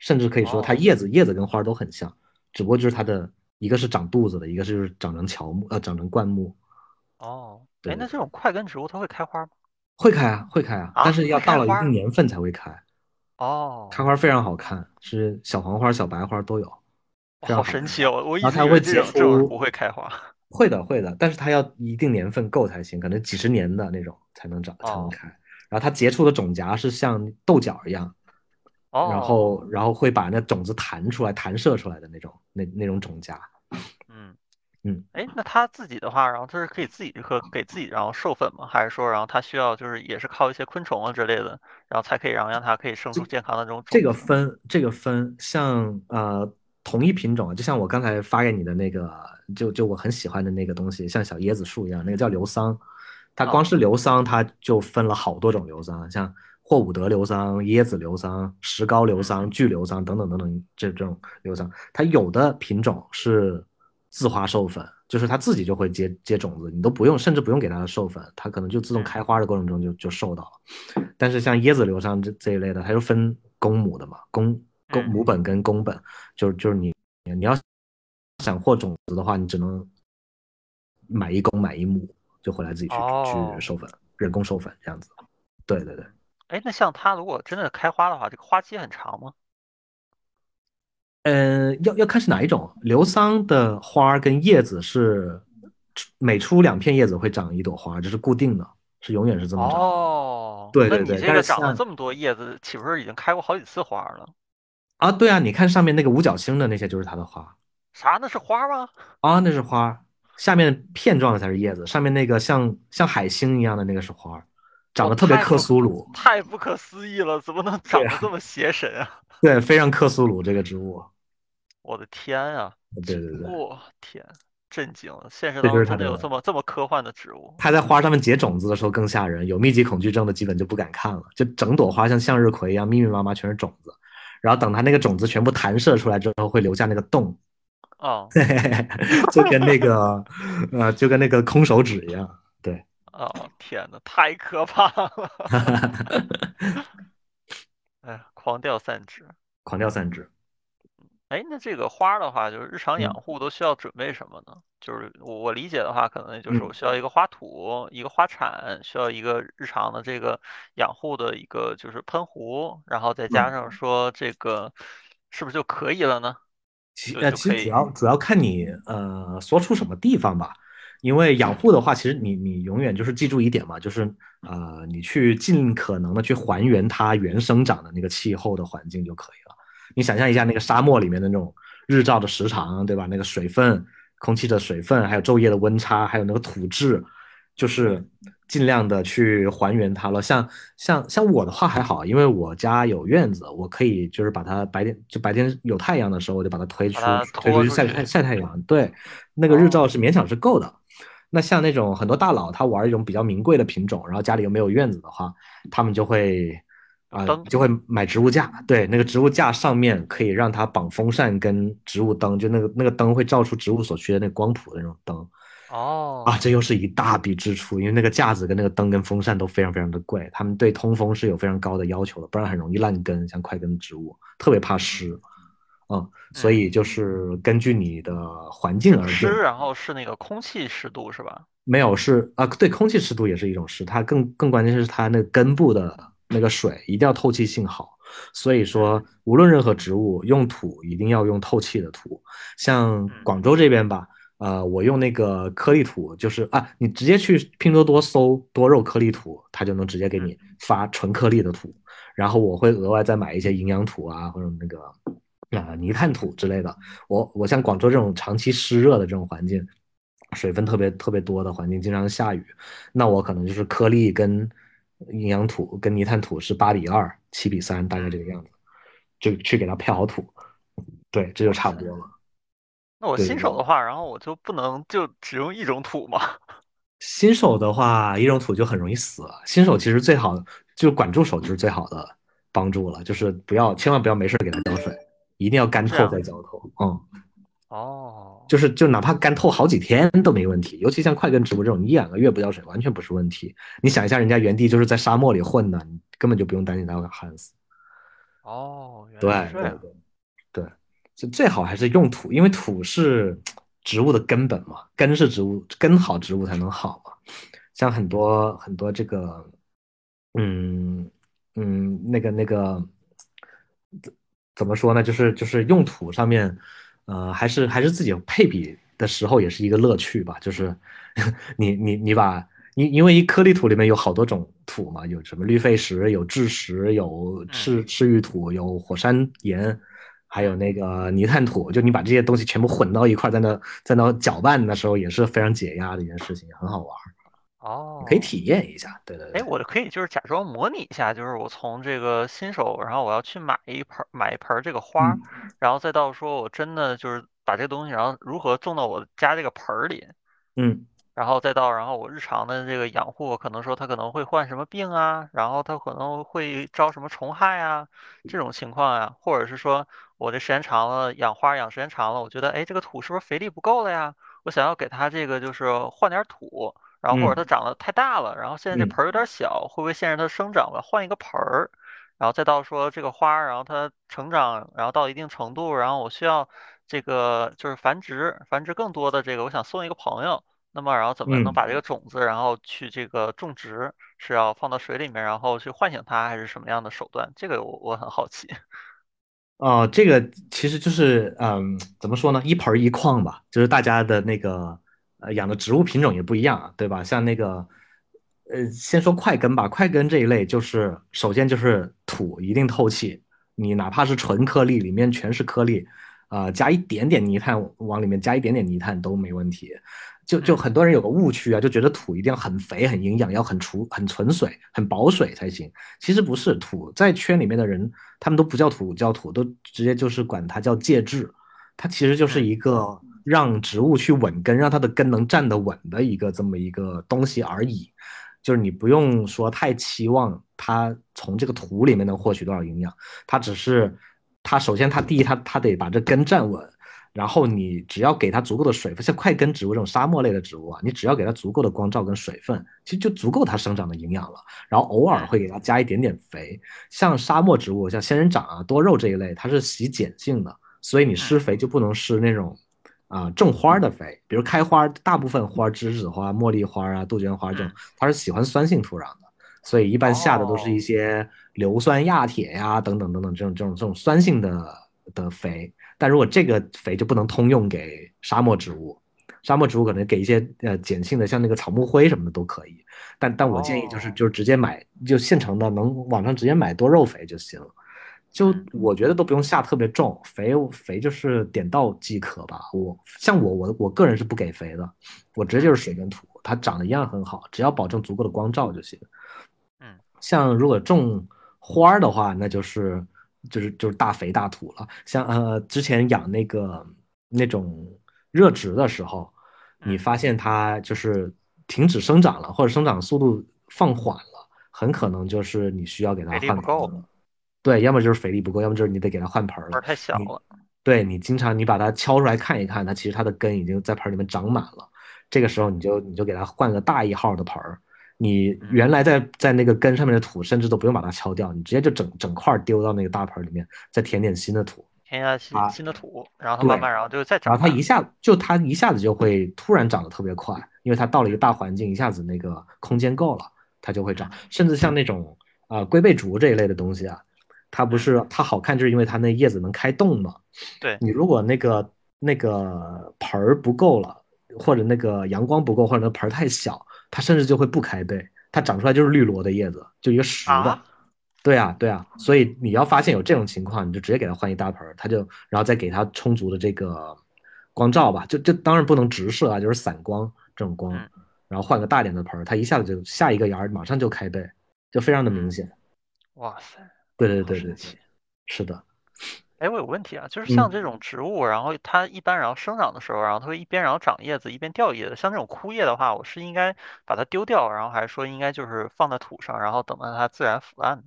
甚至可以说它哦叶子叶子跟花儿都很像，只不过就是它的一个是长肚子的，一个是长成乔木，呃，长成灌木。哦，哎，那这种块根植物它会开花吗？会开啊，会开啊，但啊，是要到了一定？年份才会开。哦开哦。花非常好看，是小黄花、小白花都有，好好。神奇哦！我我一直以为这它会结种这种是不，会开花。会的会的，但是它要一定年份够才行，可能几十年的那种才能长才能哦开。然后它结出的种荚是像豆角一样，然哦，后然后会把那种子弹出来、弹射出来的那种那那种种荚。嗯，嗯，哎，那它自己的话，然后它是可以自己和给自己然后授粉吗？还是说然后它需要就是也是靠一些昆虫啊之类的，然后才可以然后让它可以生出健康的这种这个？分这个分像呃同一品种啊，就像我刚才发给你的那个，就就我很喜欢的那个东西，像小椰子树一样，那个叫流桑。它光啊，是流桑，它就分了好多种流桑，像霍伍德硫桑、椰子硫桑、石膏硫嗯桑、聚硫桑等等等等这这种硫桑。它有的品种是自花授粉，就是它自己就会结结种子，你都不用，甚至不用给它授粉，它可能就自动嗯开花的过程中就就受到了。但是像椰子流桑这这一类的，它就分公母的嘛，公公嗯，母本跟公本，就是就是你你要想获种子的话，你只能买一公买一母，就回来自己去去哦，授粉，人工授粉这样子。对对对，哎，那像它如果真的开花的话，这个花期很长吗？嗯，要要看是哪一种。硫桑的花儿跟叶子是每出两片叶子会长一朵花，这是固定的，是永远是这么长。哦，对对对，那你这个长了这么多叶子，岂不是已经开过好几次花了？啊，对啊，你看上面那个五角星的那些就是它的花。啥？那是花吗？啊，那是花，下面片状的才是叶子，上面那个像像海星一样的那个是花儿。长得特别克苏鲁，太不可思议了，怎么能长得这么邪神啊？对，非常克苏鲁这个植物，我的天啊！对对对，我、天，震惊了！现实这当中有这么这么科幻的植物？它在花上面结种子的时候更吓人，有密集恐惧症的基本就不敢看了，就整朵花像向日葵一样密密麻麻全是种子，然后等它那个种子全部弹射出来之后，会留下那个洞，哦 就跟那个呃，就跟那个空手指一样，对，哦，天呐，太可怕了！哎呀，狂掉散值。狂掉散值。哎，那这个花儿的话，就是日常养嗯护都需要准备什么呢？就是我我理解的话，可能就是我嗯需要一个花土，一个花铲，需要一个日常的这个养护的一个就是喷壶，然后再加嗯。上说这个是不是就可以了呢？就其呃，其实主要主要看你呃所处什么地方吧，因为养护的话，其实你你永远就是记住一点嘛，就是呃你去尽可能的去还原它原生长的那个气候的环境就可以了。你想象一下那个沙漠里面的那种日照的时长，对吧？那个水分、空气的水分，还有昼夜的温差，还有那个土质，就是尽量的去还原它了。像像像我的话还好，因为我家有院子，我可以就是把它白天就白天有太阳的时候，我就把它推出推出去。晒太晒太阳。对，那个日照哦，是勉强是够的。那像那种很多大佬，他玩一种比较名贵的品种，然后家里又没有院子的话，他们就会啊。就会买植物架。对，那个植物架上面可以让它绑风扇跟植物灯，就那个那个灯会照出植物所需的那个光谱的那种灯。哦啊，这哦，又是一大笔支出，因为那个架子跟那个灯跟风扇都非常非常的贵，他们对通风是有非常高的要求的，不然很容易烂根，像块根植物特别怕嗯湿，嗯，所嗯，以就是根据你的环境而湿，定，然后是那个空气湿度是吧？没有是啊，对，空气湿度也是一种湿，它更更关键是它那根部的那个水一定要透气性好，所以说嗯无论任何植物用土一定要用透气的土，像嗯广州这边吧。呃，我用那个颗粒土，就是啊，你直接去拼多多搜多肉颗粒土，它就能直接给嗯你发纯颗粒的土。然后我会额外再买一些营养土啊，或者那个啊泥炭土之类的。我我像广州这种长期湿热的这种环境，水分特别特别多的环境，经常下雨，那我可能就是颗粒跟营养土跟泥炭土是八比二、七比三，大概这嗯，个样子，就去给它配好土。对，这就，差不多了。那我。新手的话，然后我就不能就只用一种土吗？新手的话，一种土就很容易死。新手其实最好就管住手就是最好的帮助了，就是不要千万不要没事给它浇水，一定要干透，再浇头。嗯，哦，就是就哪怕干透好几天都没问题。尤其像快根植物这种，你一两个月不浇水完全不是问题。你想一下，人家原地就是在沙漠里混的，你根本就不用担心它会旱死。哦，原对。对对对，就最好还是用土，因为土是植物的根本嘛，根是植物，根好植物才能好嘛。像很多很多这个，嗯嗯，那个那个怎怎么说呢？就是就是用土上面，呃，还是还是自己配比的时候也是一个乐趣吧。就是 你你你把因因为一颗粒土里面有好多种土嘛，有什么绿沸石，有蛭石，有嗯赤赤玉土，有火山岩，还有嗯，那个泥炭土。就你把这些东西全部混到一块，在那在那搅拌的时候，也是非常解压的一件事情，很好玩儿，你可以哦。体验一下。对对对哎，对，我就可以就是假装模拟一下，就是我从这个新手，然后我要去买一盆儿买一盆儿这个花，嗯然后再到说我真的就是把这个东西，然后如何种到我家这个盆儿里，嗯然后再到然后我日常的这个养护，可能说它可能会患什么病啊，然后它可能会招什么虫害啊，这种情况啊，或者是说我这时间长了养花养时间长了，我觉得哎这个土是不是肥力不够了呀？我想要给它这个就是换点儿土。然后或者它嗯长得太大了，然后现在这嗯盆儿有点小，会不会限制它生长？我要换一个盆儿，然后再到说这个花儿，然后它成长，然后到一定程度，然后我需要这个就是繁殖，繁殖更多的这个，我想送一个朋友，那么然后怎么能嗯。把这个种子，然后去这个种植？是要放到水里面，然后去唤醒它，还是什么样的手段？这个我我很好奇。哦，这个其实就是，嗯，怎么说呢？一盆儿一矿吧，就是大家的那个呃养的植物品种也不一样啊，对吧？像那个，呃，先说块根吧，块根这一类就是首先就是土一定透气，你哪怕是纯颗粒，里面全是颗粒，啊、加一点点泥炭往里面加一点点泥炭都没问题。就就嗯很多人有个误区啊，就觉得土一定要很肥、很营养，要很储、很存水、很保水才行。其实不是，土在圈里面的人，他们都不叫土，叫土，都直接就是管它叫介质。它其实就是嗯一个让植物去稳根，让它的根能站得稳的一个这么一个东西而已。就是你不用说太期望它从这个土里面能获取多少营养，它只是它首先它第一它它得把这根站稳，然后你只要给它足够的水分，像块根植物这种沙漠类的植物啊，你只要给它足够的光照跟水分，其实就足够它生长的营养了。然后偶尔嗯会给它加一点点肥，像沙漠植物，像仙人掌啊、多肉这一类，它是喜碱性的，所以你施嗯肥就不能施那种啊、种花的肥，比如开花，大部分花，栀子花、茉莉花啊、杜鹃花这种，嗯，它是喜欢酸性土壤的，所以一般下的都是一哦，些硫酸亚铁呀等等等等这种这种这种酸性的的肥。但如果这个肥就不能通用给沙漠植物，沙漠植物可能给一些呃碱性的，像那个草木灰什么的都可以。但但我建议就是哦，就是直接买就现成的，能网上直接买多肉肥就行。就嗯我觉得都不用下特别重，肥肥就是点到即可吧。我像我我我个人是不给肥的，我直接就嗯是水跟土，它长得一样很好，只要保证足够的光照就行。嗯像如果种花儿的话，那就是就是就是大肥大土了。像呃之前养那个那种热植的时候，你嗯，发现它就是停止生长了，或者生长速度放缓了，很可能就是你需要给它肥力换不够，盆了。对，要么就是肥力不够，要么就是你得给它换盆儿了。盆太小了。对你经常你把它敲出来看一看，它其实它的根已经在盆儿里面长满了。这个时候你就你就给它换个大一号的盆儿，你嗯原来在在那个根上面的土，甚至都不用把它敲掉，你直接就整整块儿丢到那个大盆儿里面，再填点新的土。填下新它新的土，然后它慢，慢，然后就再长然后它一。下就它一下子就会突然长得特别快，因为它到了一个嗯大环境，一下子那个空间够了，它就会长。嗯甚至像那种啊、呃龟背竹这一类的东西啊，它不嗯，是它好看，就是因为它那叶子能开洞嘛。对，你如果那个那个盆儿不够了，或者那个阳光不够，或者那盆儿太小，它甚至就会不开背，它长出来就是绿萝的叶子，就一个实的。啊，对啊，对啊，所以你要发现有这种情况，你就直接给它换一大盆儿，它就然后再给它充足的这个光照吧，就就当然不能直射啊，就是散光这种光，嗯然后换个大点的盆儿，它一下子就下一个芽儿马上就开背，就非常的明嗯，显。哇塞，对对对对对，是的，哎，我有问题啊，就是像嗯。这种植物，然后它一般然后生长的时候，然后它会一边然后长叶子，一边掉叶子。像这种枯叶的话，我是应该把它丢掉，然后还是说应该就是放在土上，然后等到它自然腐烂呢？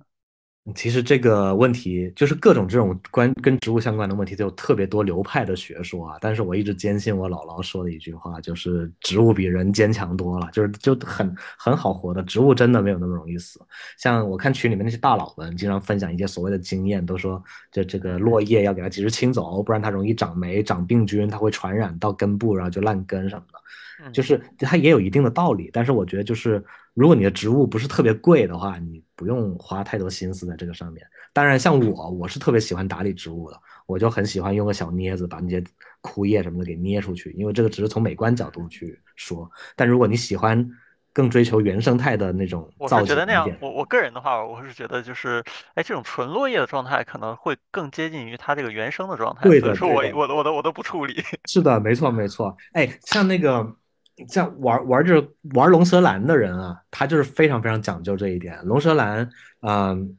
其实这个问题就是各种这种关跟植物相关的问题，都有特别多流派的学说啊。但是我一直坚信我姥姥说的一句话，就是植物比人坚强多了，就是就很很好活的。植物真的没有那么容易死。像我看群里面那些大佬们，经常分享一些所谓的经验，都说这这个落叶要给它及时清走，不然它容易长霉、长病菌，它会传染到根部，然后就烂根什么的。就嗯是它也有一定的道理，但是我觉得就是如果你的植物不是特别贵的话，你不用花太多心思在这个上面。当然，像我，我是特别喜欢打理植物的，我就很喜欢用个小镊子把那些枯叶什么的给捏出去，因为这个只是从美观角度去说。但如果你喜欢更追求原生态的那种我是造觉得那样，我我个人的话，我是觉得就是，哎，这种纯落叶的状态可能会更接近于它这个原生的状态，对的，所以说我对的，我都我都我都不处理。是的，没错没错。哎，像那个像玩玩这玩龙舌兰的人啊，他就是非常非常讲究这一点。龙舌兰，嗯，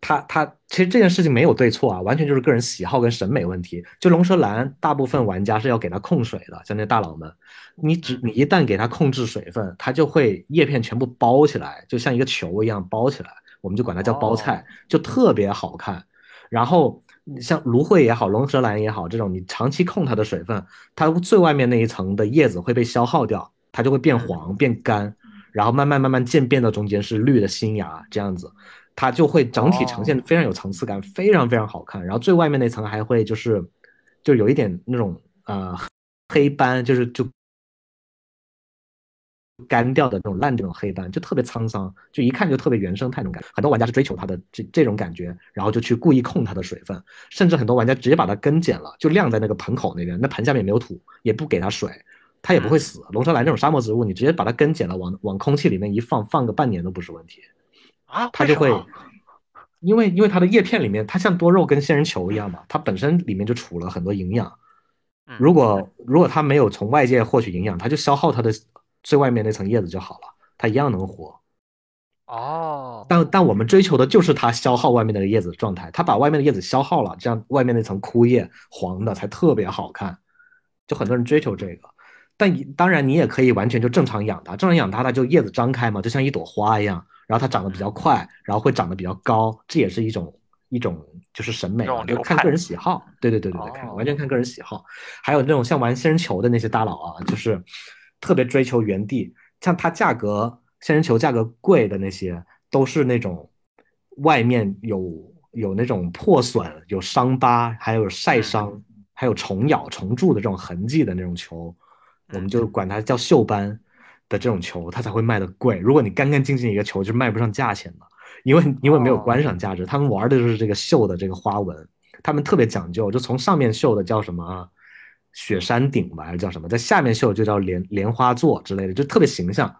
他他其实这件事情没有对错啊，完全就是个人喜好跟审美问题。就龙舌兰，大部分玩家是要给它控水的，像那大佬们，你只嗯，你一旦给它控制水分，它就会叶片全部包起来，就像一个球一样包起来，我们就管它叫包哦，菜，就特别好看。然后像芦荟也好，龙舌兰也好，这种你长期控它的水分，它最外面那一层的叶子会被消耗掉，它就会变嗯，黄变干，然后慢慢慢慢渐变到中间是绿的新芽这样子，它就会整体呈现哦，非常有层次感，非常非常好看。然后最外面那层还会就是就有一点那种呃黑斑，就是就干掉的那种烂这种黑斑，就特别沧桑，就一看就特别原生态那种感觉。很多玩家是追求它的这这种感觉，然后就去故意控它的水分，甚至很多玩家直接把它根剪了，就晾在那个盆口那边，那盆下面也没有土，也不给它水，它也不会嗯，死。龙舌兰这种沙漠植物，你直接把它根剪了，往往空气里面一放，放个半年都不是问题，啊，它就会。因为因为它的叶片里面，它像多肉跟仙人球一样嘛，它本身里面就储了很多营养，嗯，如果如果它没有从外界获取营养，它就消耗它的最外面那层叶子就好了，它一样能活。哦，但但我们追求的就是它消耗外面那个叶子的状态，它把外面的叶子消耗了，这样外面那层枯叶黄的才特别好看。就很多人追求这个，但当然你也可以完全就正常养它，正常养它它就叶子张开嘛，就像一朵花一样，然后它长得比较嗯，快，然后会长得比较高，这也是一种一种就是审美了，就看个。人喜好。对对对对对，看完全哦，看个人喜好。还有那种像玩仙人球的那些大佬啊，就是特别追求原地，像它价格仙人球价格贵的那些，都是那种外面有有那种破损、有伤疤，还有晒嗯伤，还有虫咬、虫蛀的这种痕迹的那种球，我们嗯，就管它叫锈斑的这种球，它才会卖的贵。如果你干干净净一个球，就卖不上价钱的，因为因为没有观哦，赏价值。他们玩的就是这个绣的这个花纹，他们特别讲究，就从上面绣的叫什么雪山顶吧，还是叫什么，在下面绣就叫莲莲花座之类的，就特别形象。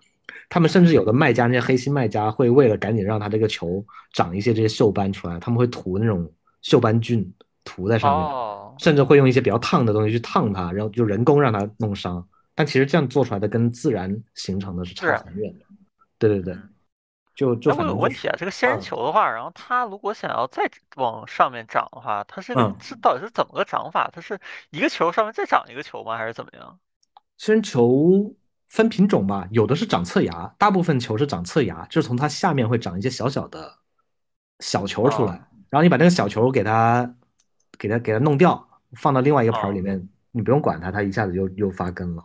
他们甚至有的卖家，那些黑心卖家会为了赶紧让他这个球长一些这些锈斑出来，他们会涂那种锈斑菌涂在上面，哦，甚至会用一些比较烫的东西去烫它，然后就人工让它弄伤。但其实这样做出来的跟自然形成的是差。很远的。对对对，嗯。就就哎，我反正就是，有问题啊，这个仙人嗯球的话，然后它如果想要再往上面长的话，它这个嗯，是到底是怎么个长法？它是一个球上面再长一个球吗？还是怎么样？仙人球分品种吧，有的是长侧芽，大部分球是长侧芽，就是从它下面会长一些小小的小球出来，啊然后你把那个小球给它给它给它弄掉，放到另外一个盆儿里啊面，你不用管它，它一下子就又发根了。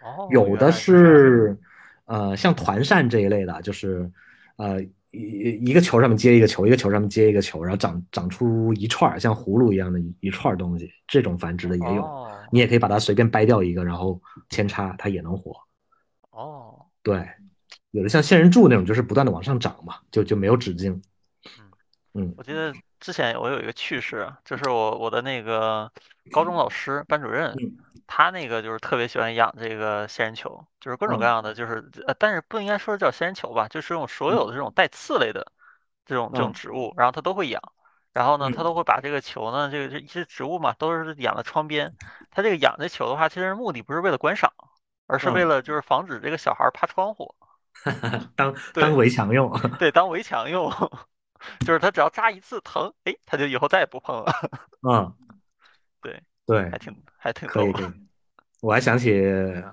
哦，有的。是呃像团扇这一类的，就是呃一一个球上面接一个球，一个球上面接一个球，然后长长出一串儿像葫芦一样的一一串儿东西，这种繁殖的也有。哦你也可以把它随便掰掉一个，然后扦插，它也能活。哦，对，有的像仙人柱那种，就是不断的往上涨嘛，就就没有止境。嗯。嗯我觉得之前我有一个趣事啊，就是我我的那个高中老师班主任，嗯。他那个就是特别喜欢养这个仙人球，就是各种各嗯样的，就是呃，但是不应该说叫仙人球吧，就是用所有的这嗯种带刺类的这种这种嗯。植物，然后他都会养，然后呢，他嗯。都会把这个球呢，这个这一些植物嘛，都是养在窗边，他这个养这球的话，其实目的不是为了观赏，而是为嗯，了就是防止这个小孩儿爬窗户，当当对围墙用。对，当围墙用，就是他只要扎一次疼，哎，他就以后再也不碰了。嗯，对，对，还挺还挺。可以可以。我还想起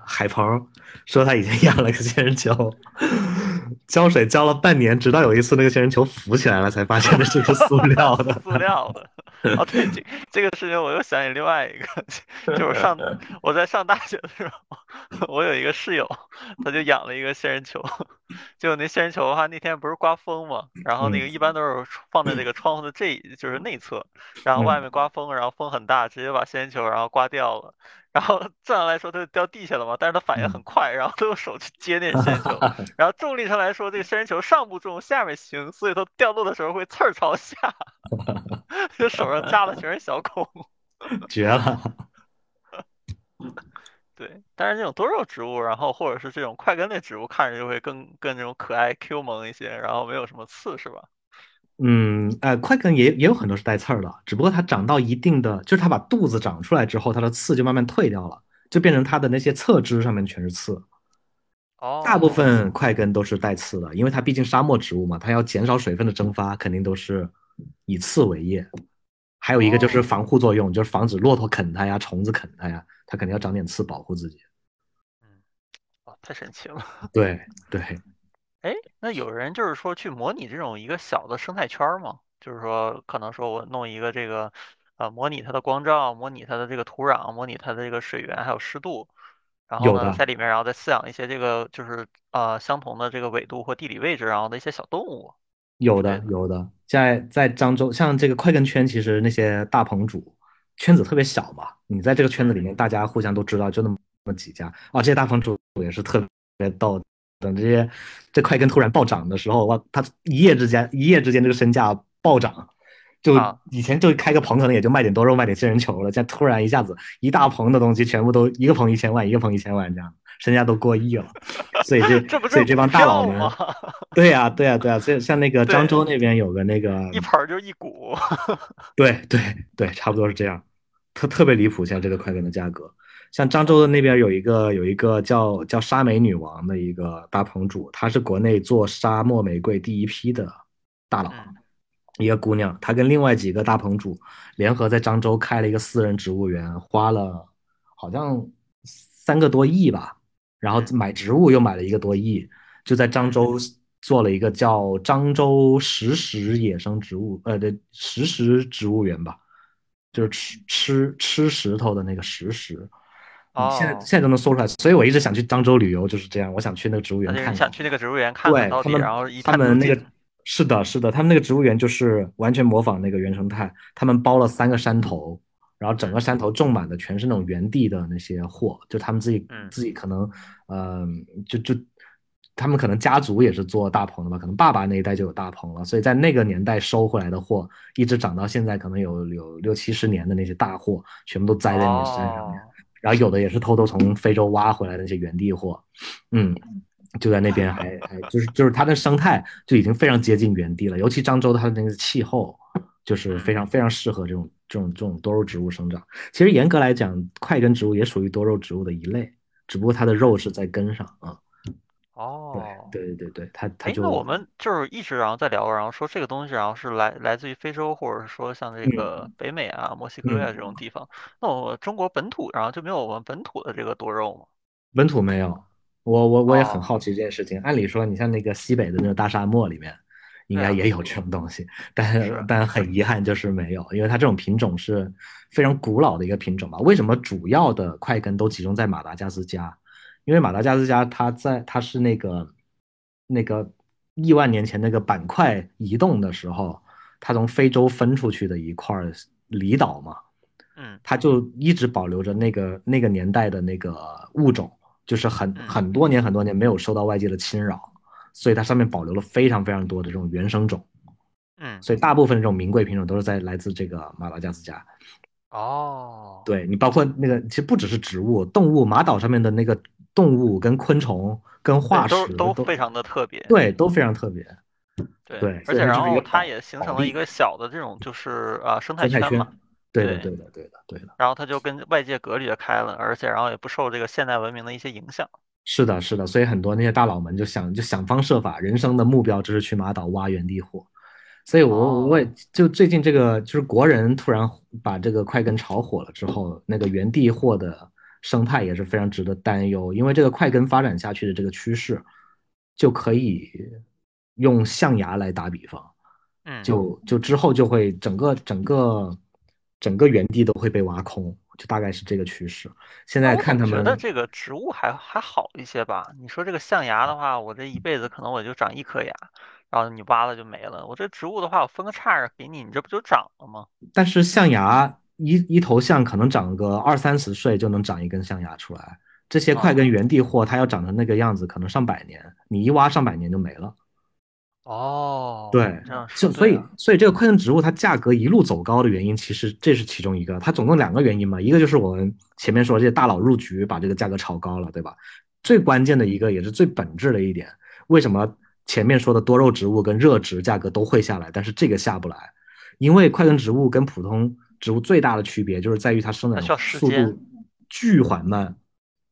海鹏说他以前养了个仙人球，浇水浇了半年，直到有一次那个仙人球浮起来了，才发现这是个塑料的。塑料的。哦，对，这这个事情我又想起另外一个，就是上我在上大学的时候，我有一个室友，他就养了一个仙人球，就那仙人球的话，那天不是刮风嘛，然后那个嗯一般都是放在这个窗户的这，就是内侧，然后外嗯面刮风，然后风很大，直接把仙人球然后刮掉了。然后正常来说它就掉地下了嘛，但是它反应很嗯，快，然后他用手去接那个仙人球，然后重力上来说，这个仙人球上不重，下面轻，所以它掉落的时候会刺儿朝下，就手上扎的全是小孔。绝了。对，但是这种多肉植物，然后或者是这种块根类植物，看着就会更更那种可爱 Q 萌一些，然后没有什么刺，是吧？嗯，呃，快根也也有很多是带刺儿的，只不过它长到一定的，就是它把肚子长出来之后，它的刺就慢慢退掉了，就变成它的那些侧枝上面全是刺。大部哦分块根都是带刺的，因为它毕竟沙漠植物嘛，它要减少水分的蒸发，肯定都是以刺为业。还有一个就是哦，防护作用，就是防止骆驼啃它呀、虫子啃它呀，它肯定要长点刺保护自己。嗯，哇，太神奇了。对 对，哎，那有人就是说去模拟这种一个小的生态圈儿吗？就是说，可能说我弄一个这个，呃，模拟它的光照，模拟它的这个土壤，模拟它的这个水源还有湿度，然后呢，在里面然后再饲养一些这个就是呃相同的这个纬度或地理位置，然后的一些小动物有之类的。的有的，在在漳州，像这个快根圈，其实那些大棚主圈子特别小嘛，你在这个圈子里嗯，面，大家互相都知道，就那么几家。哦，这些大棚主也是特别逗，等这些这快根突然暴涨的时候，哇，他一夜之间一夜之间这个身价暴涨，就啊，以前就开个棚可能也就卖点多肉，卖点仙人球了，现在突然一下子一大棚的东西全部都一个棚一千万，一个棚一千万这样，身价都过亿了。所以这 所以这帮大佬？们。对呀，对呀，对呀，所以像那个漳，州那边有个那个，一盆就一股。对对对，差不多是这样。特特别离谱，现在这个快根的价格。像漳州的那边有一个有一个叫叫沙美女王的一个大棚主，她是国内做沙漠玫瑰第一批的大佬，嗯一个姑娘，她跟另外几个大棚主联合在漳州开了一个私人植物园，花了好像三个多亿吧，然后嗯买植物又买了一个多亿，就在漳嗯州做了一个叫漳州石石野生植物，呃，对，石石植物园吧。就是吃吃吃石头的那个石石，你现在哦，现在都能搜出来，所以我一直想去漳州旅游，就是这样，我想去那个植物园看看。想去那个植物园看看到底，对他们，然后一他们那个。是的，是的，他们那个植物园就是完全模仿那个原生态，他们包了三个山头，然后整个嗯山头种满的全是那种原地的那些货，就他们自己嗯自己可能，呃，就就他们可能家族也是做大棚的吧，可能爸爸那一代就有大棚了，所以在那个年代收回来的货，一直长到现在，可能有有六七十年的那些大货，全部都栽在那个山上面。哦，然后有的也是偷偷从非洲挖回来的那些原地货，嗯，就在那边还还就是就是它的生态就已经非常接近原地了，尤其漳州它的那个气候就是非常非常适合这种这种这种多肉植物生长。其实严格来讲，块根植物也属于多肉植物的一类，只不过它的肉是在根上啊。对哦，对对对对，它它哎，那我就们就是一直然后在聊，然后说这个东西，然后是来来自于非洲，或者是说像这个嗯北美啊、墨西哥呀、这种嗯地方。那我中国本土，然后就没有我们本土的这个多肉吗？本土没有，我我我也很哦，好奇这件事情。按理说，你像那个西北的那个大沙漠里面，应对啊，该也有这种东西，但是，但很遗憾就是没有，因为它这种品种是非常古老的一个品种吧。为什么主要的块根都集中在马达加斯加？因为马达加斯加它在它是那个那个亿万年前那个板块移动的时候，它从非洲分出去的一块儿离岛嘛。嗯它就一直保留着那个那个年代的那个物种，就是很嗯很多年很多年没有受到外界的侵扰，所以它上面保留了非常非常多的这种原生种，嗯，所以大部分这种名贵品种都是在来自这个马达加斯加。哦，对你包括那个，其实不只是植物、动物，马岛上面的那个动物跟昆虫跟，化石都都非常的特别。对都非常特别。对，对，而且然后它也形成了一个小的这种就是呃生态圈。嘛。对的，对，对的，对的，对的。然后它就跟外界隔离的开了，而且然后也不受这个现代文明的一些影响。是的，是的，所以很多那些大佬们就想就想方设法，人生的目标就是去马岛挖原地货。所以我我也哦，就最近这个就是国人突然把这个快根炒火了之后，那个原地货的生态也是非常值得担忧，因为这个快根发展下去的这个趋势，就可以用象牙来打比方，嗯，就就之后就会整个整个整个原地都会被挖空，就大概是这个趋势。现在看他们。觉得这个植物还还好一些吧。你说这个象牙的话，我这一辈子可能我就长一颗牙，然后你挖了就没了。我这植物的话，我分个叉儿给你，你这不就长了吗？但是象牙一一头象可能长个二三十岁就能长一根象牙出来，这些块根哦原地货它要长成那个样子，可能上百年，你一挖上百年就没了。哦，对，这样就所以所以这个块根植物它价格一路走高的原因，其实这是其中一个。它总共两个原因嘛，一个就是我们前面说这些大佬入局把这个价格炒高了，对吧？最关键的一个也是最本质的一点，为什么前面说的多肉植物跟热植价格都会下来，但是这个下不来？因为块根植物跟普通植物最大的区别就是在于它生长速。度巨缓慢，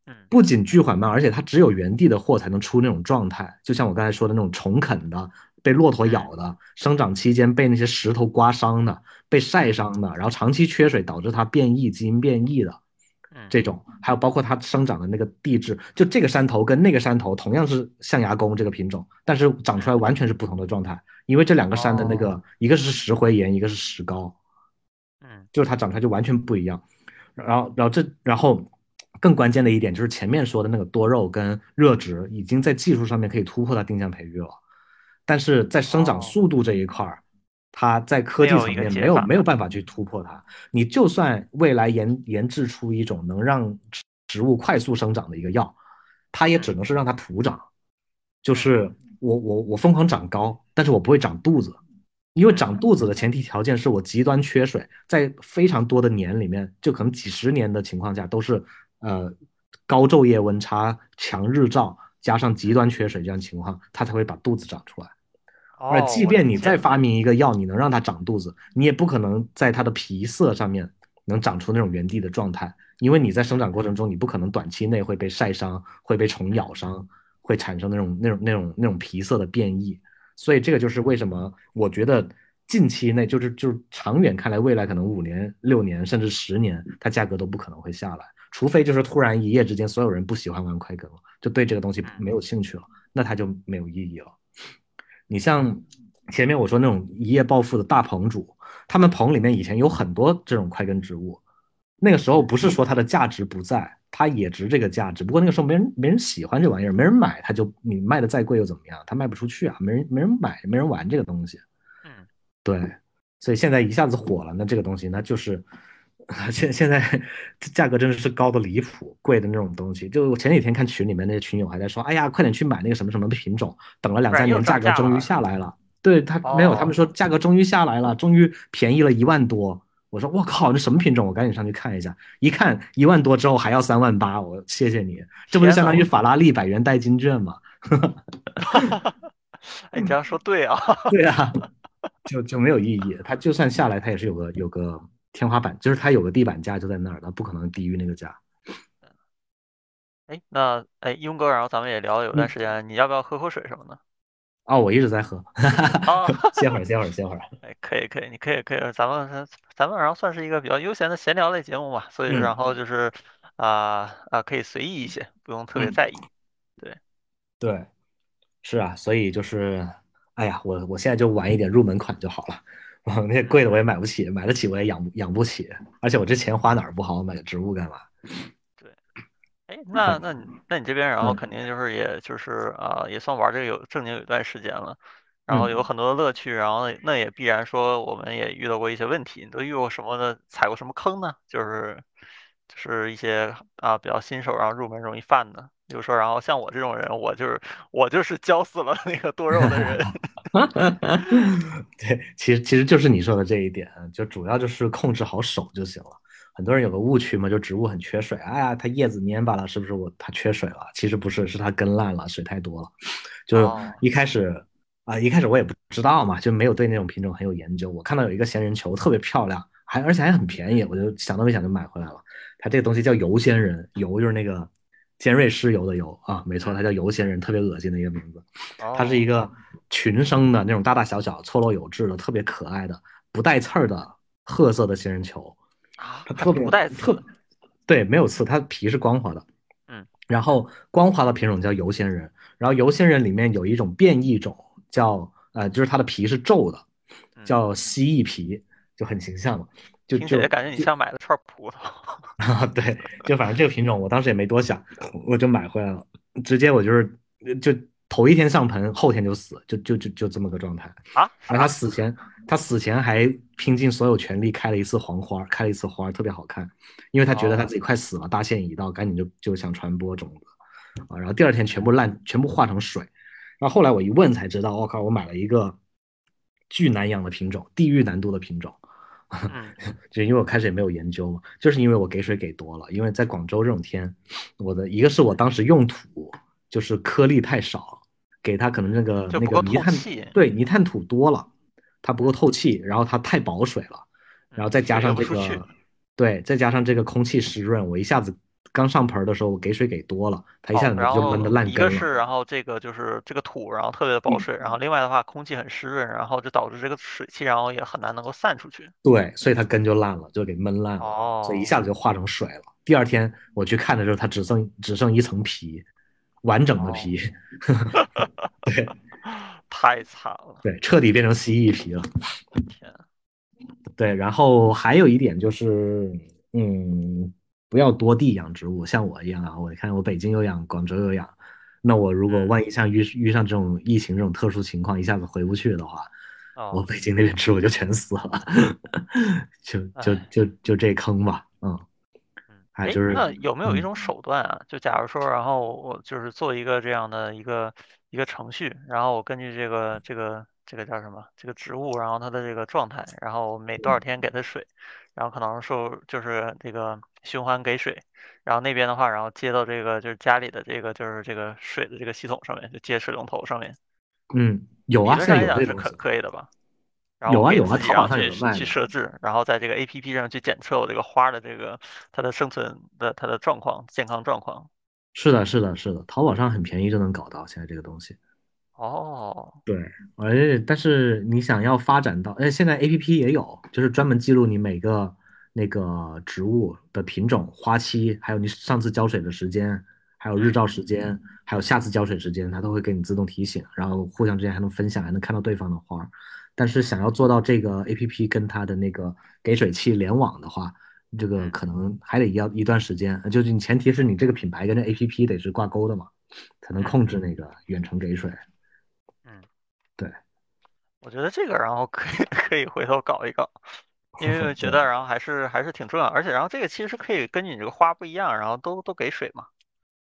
嗯。不仅巨缓慢，而且它只有原地的货才能出那种状态，就像我刚才说的那种虫啃的、被骆驼嗯咬的、生长期间被那些石头刮伤的、被晒伤的，然后长期缺水导致它变异、基因变异的嗯。这种，还有包括它生长的那个地质，就这个山头跟那个山头同样是象牙宫这个品种，但是长出来嗯，完全是不同的状态，因为这两个山的那哦，个一个是石灰岩，一个是石膏。嗯就是它长出来就完全不一样。然后，然后这，然后更关键的一点就是前面说的那个多肉跟热植已经在技术上面可以突破它定向培育了，但是在生长哦，速度这一块儿，它在科技层面没有。没有办法去突破它。你就算未来研研制出一种能让植植物快速生长的一个药，它也只嗯能是让它徒长，就嗯是我我我疯狂长高，但是我不会长肚子。因为嗯长肚子的前提条件是我极端缺水，在非常多的年里面，就可能几十年的情况下，都是呃高昼夜温差、强日照加上极端缺水这样情况，它才会把肚子长出来。而哦，即便你再发。明一个药，你能让它长肚子，你也不可能在它的皮色上面能长出那种原地的状态。因为你在生长过程中，你不可能短期内会被晒伤、会被虫咬伤，会产生那种那种那种那种皮色的变异。所以这个就是为什么我觉得近期内就是就是长远看来，未来可能五年、六年甚至十年，它价格都不可能会下来，除非就是突然一夜之间所有人不喜欢玩快更了，就对这个东西没有兴趣了，那它就没有意义了。你像前面我说那种一夜暴富的大棚主，他们棚里面以前有很多这种快根植物，那个时候不是说它的价值不在，它也值这个价，值不过那个时候没人没人喜欢这玩意儿，没人买，它就你卖的再贵又怎么样？它卖不出去啊，没人没人买，没人玩这个东西。嗯，对，所以现在一下子火了，那这个东西那就是 现现在价格真的是高的离谱，贵的那种东西。就我前几天看群里面那些群友还在说，哎呀，快点去买那个什么什么的品种，等了两三年，价格终于下来了。对他没有，他们说价格终于下来了，终于便宜了一万多。我说我靠，这什么品种？我赶紧上去看一下。一看一万多之后还要三万八，我谢谢你，这不就相当于法拉利百元代金券吗？哎，你这样说对啊。对啊，就就没有意义。它就算下来，它也是有个有个天花板，就是它有个地板价就在那儿，它不可能低于那个价。哎，那哎，雍哥，然后咱们也聊了有段时间，你要不要喝口水什么的？哦，我一直在喝，歇会儿，歇会儿，歇会儿。哎，可以，可以，你可以，可以，咱们咱们然后算是一个比较悠闲的闲聊类节目嘛，所以然后就是啊啊，可以随意一些，不用特别在意。对，对，是啊，所以就是，哎呀，我我现在就玩一点入门款就好了，那些贵的我也买不起，买得起我也养养不起，而且我这钱花哪儿不好，买个植物干嘛？哎，那那你那你这边，然后肯定就是也就是啊，也算玩这个有正经有一段时间了，然后有很多的乐趣，然后那也必然说我们也遇到过一些问题，你都遇过什么的，踩过什么坑呢？就是就是一些啊比较新手然后入门容易犯的，比如说然后像我这种人，我就是我就是教死了那个多肉的人。对，其实其实就是你说的这一点，就主要就是控制好手就行了。很多人有个误区嘛，就植物很缺水，哎呀，它叶子蔫巴了，是不是我它缺水了？其实不是，是它根烂了，水太多了。就一开始啊，一开始我也不知道嘛，就没有对那种品种很有研究。我看到有一个仙人球特别漂亮，还而且还很便宜，我就想都没想就买回来了。它这个东西叫油仙人，油就是那个尖锐湿疣的油啊，没错，它叫油仙人，特别恶心的一个名字。它是一个群生的那种大大小小、错落有致的、特别可爱的、不带刺儿的褐色的仙人球。它特别不带刺，对，没有刺，它皮是光滑的。嗯，然后光滑的品种叫油仙人，然后油仙人里面有一种变异种叫呃，就是它的皮是皱的，叫蜥蜴皮，就很形象嘛。就就感觉你像买了串葡萄。啊，对，就反正这个品种我当时也没多想，我就买回来了，直接我就是就。头一天上盆，后天就死，就就就就这么个状态啊！而它死前，他死前还拼尽所有全力开了一次黄花，开了一次花，特别好看，因为他觉得他自己快死了，大限已到，赶紧就就想传播种子啊！然后第二天全部烂，全部化成水。然后后来我一问才知道，我靠，我买了一个巨难养的品种，地狱难度的品种。就因为我开始也没有研究嘛，就是因为我给水给多了，因为在广州这种天，我的一个是我当时用土就是颗粒太少。给它可能那个那个泥炭对泥炭土多了，它不够透气，然后它太保水了，然后再加上这个对，再加上这个空气湿润，我一下子刚上盆的时候我给水给多了，它一下子就闷的烂根了。一个是然后这个就是这个土然后特别的保水，然后另外的话空气很湿润，然后就导致这个水汽然后也很难能够散出去。对，所以它根就烂了，就给闷烂了，所以一下子就化成水了。第二天我去看的时候，它只剩只剩一层皮。完整的皮，对，太惨了，对，彻底变成蜥蜴皮了。天，对，然后还有一点就是，嗯，不要多地养植物，像我一样啊，我看我北京有养，广州有养，那我如果万一像遇遇上这种疫情这种特殊情况，一下子回不去的话，我北京那边植物就全死了，就就就就这坑吧，嗯。哎，那有没有一种手段啊？就假如说，然后我就是做一个这样的一个一个程序，然后我根据这个这个这个叫什么这个植物，然后它的这个状态，然后每多少天给它水，然后可能受就是这个循环给水，然后那边的话，然后接到这个就是家里的这个就是这个水的这个系统上面，就接水龙头上面。嗯，有啊，理论上来讲是可可以的吧？然后有啊有啊，淘宝上有卖去。设置，然后在这个 APP 上去检测我这个花的这个它的生存的它的状况、健康状况。是的，是的，是的，淘宝上很便宜就能搞到现在这个东西。哦，对，而且但是你想要发展到，哎，现在 APP 也有，就是专门记录你每个那个植物的品种、花期，还有你上次浇水的时间，还有日嗯照时间，还有下次浇水时间，它都会给你自动提醒，然后互相之间还能分享，还能看到对方的花儿。但是想要做到这个 APP 跟它的那个给水器联网的话，这个嗯可能还得要一段时间，就是你前提是你这个品牌跟这 APP 得是挂钩的嘛，才能嗯控制那个远程给水。嗯，对，我觉得这个然后可以 可以回头搞一搞，因为我觉。得然后还是还是挺重要，而且然后这个其实可以根据你这个花不一样，然后都都给水嘛。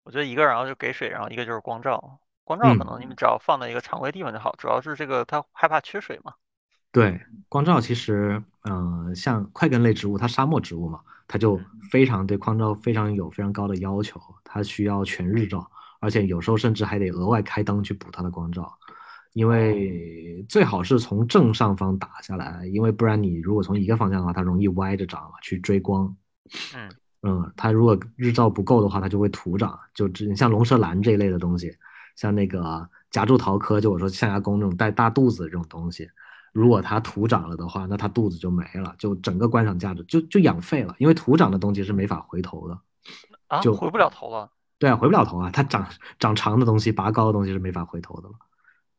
我觉得一个然后就给水，然后一个就是光照。光照可嗯，能你们只要放在一个常规地方就好，主要是这个它害怕缺水嘛。对，光照其实，嗯、像块根类植物，它沙漠植物嘛，它就嗯，非常对光照非常有非常高的要求，它需要全日照，而且有时候甚至还得额外开灯去补它的光照，因哦，为最好是从正上方打下来，因为不然你如果从一个方向的话，它容易歪着长，去追光。嗯。嗯，它如果日照不够的话，它就会徒长，就只像龙舌兰这一类的东西，像那个夹竹桃科，就我说象牙宫这种带大肚子的这种东西，如嗯果它土长了的话，那它肚子就没了，就整个观赏价值就就养废了，因为土长的东西是没法回头的，啊，就回不了头了。对啊，回不了头啊，它长长长的东西、拔高的东西是没法回头的了，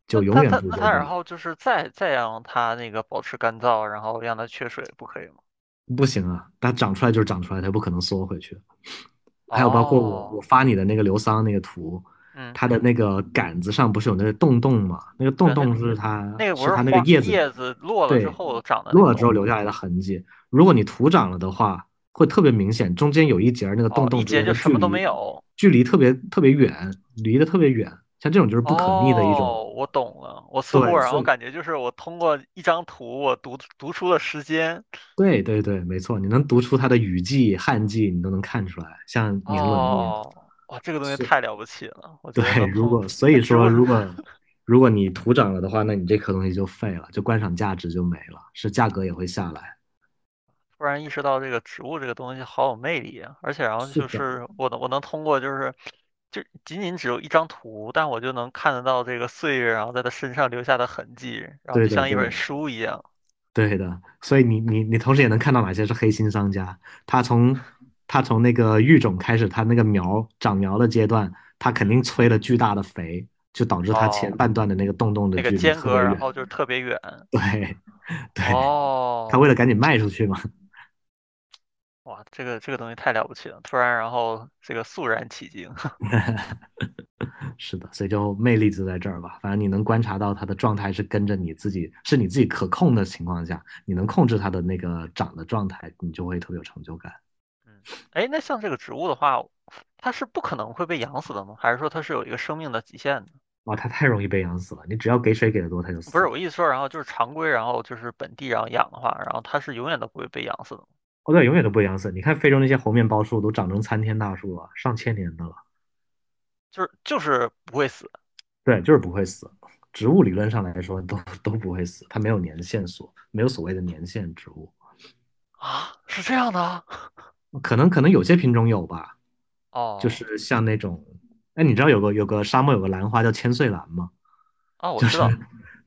就永远那。那它然后就是再再让它那个保持干燥，然后让它缺水，不可以吗？不行啊，它长出来就是长出来，它不可能缩回去。还有包括我我哦，发你的那个流桑那个图，嗯，它的那个杆子上不是有那个洞洞吗？那个洞洞是它那个不是它那个叶子叶子落了之后长的落了之后？留下来的痕迹。如果你土长了的话，会特别明显，中间有一节儿那个洞，洞一节就什么都没有。距离特别特别远，离得特别远。像这种就是不可逆的一种，哦，我懂了。我似乎对，然后感觉就是我通过一张图，我读读出了时间。对对对，没错，你能读出它的雨季、旱季，你都能看出来，像年轮一样。哦，哇，这个东西。太了不起了，我 觉得对，如果所以说。如果如果你土长了的话，那你这颗东西就废了，就观赏价值就没了，是价格也会下来。突然意识到这个植物这个东西好有魅力啊！而且然后就是我能我能通过就是就仅仅只有一张图，但我就能看得到这个岁月，然后在它身上留下的痕迹，然后就，像一本，书一样。对的。所以你你你同时也能看到哪些是黑心商家，他从他从那个育种开始，它那个苗长苗的阶段，它肯嗯，定催了巨大的肥，就导致它前哦，半段的那个洞洞的那个距离间隔，特别远。然后就是特别远。对 对，他为了哦，赶紧卖出去嘛。哇，这个这个东西太了不起了！突然然后这个肃然起敬。是的，所以就魅力就在这儿吧。反正你能观察到它的状态是跟着你自己，是你自己可控的情况下，你能控制它的那个长的状态，你就会特别有成就感。嗯，哎，那像这个植物的话，它是不可能会被养死的吗？还是说它是有一个生命的极限的？哇，它太容易被养死了，你只要给水给的多，它就死不是。我意思说，然后就是常规，然后就是本地然后养的话，然后它是永远都不会被养死的，哦，对，永远都不会养死。你看非洲那些猴面包树都长成参天大树了，上千年的了。就是就是不会死对，就是不会死。植物理论上来说都都不会死，它没有年限所，没有所谓的年限植物。啊？是这样的啊？可能可能有些品种有吧，哦就哦是像那种，哎，你知道有个有个沙漠有个兰花叫千岁兰吗？哦，我就是，知道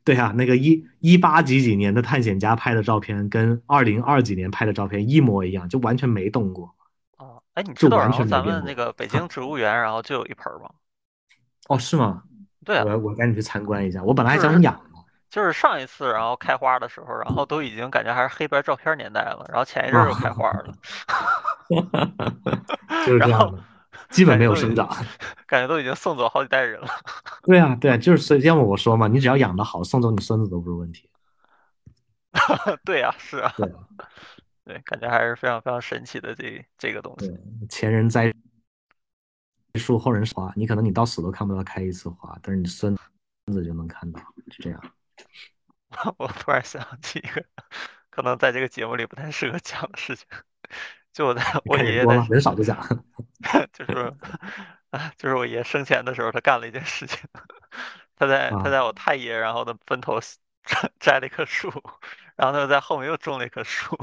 对啊，那个一一八几几年的探险家拍的照片，跟二零二几年拍的照片一模一样，就完全没动过，哦。哎，你知道，就完全没然后咱。们那个北京植物园，然后就有一盆儿吗？哦，是吗？对啊，我我赶紧去参观一下。我本来还想养呢。就是上一次然后开花的时候，然后都已经感觉还是黑白照片年代了，然后前一阵儿又开啊，花了，就是然后这样的，基本没有生长。感觉都已经送走好几代人了。对啊，对啊，就是所以要么我说嘛，你只要养得好，送走你孙子都不是问题。对啊，是啊，对啊，对，感觉还是非常非常神奇的这这个东西。前人栽树，后人花，你可能你到死都看不到开一次花，但是你孙子就能看到，是这样。我突然想起一个，可能在这个节目里不太适合讲的事情，就我在你我爷爷在，看人多了，人少就讲。就是啊，就是我爷生前的时候，他干了一件事情，他在他啊在我太爷然后的坟头摘了一棵树，然后他又在后面又种了一棵树。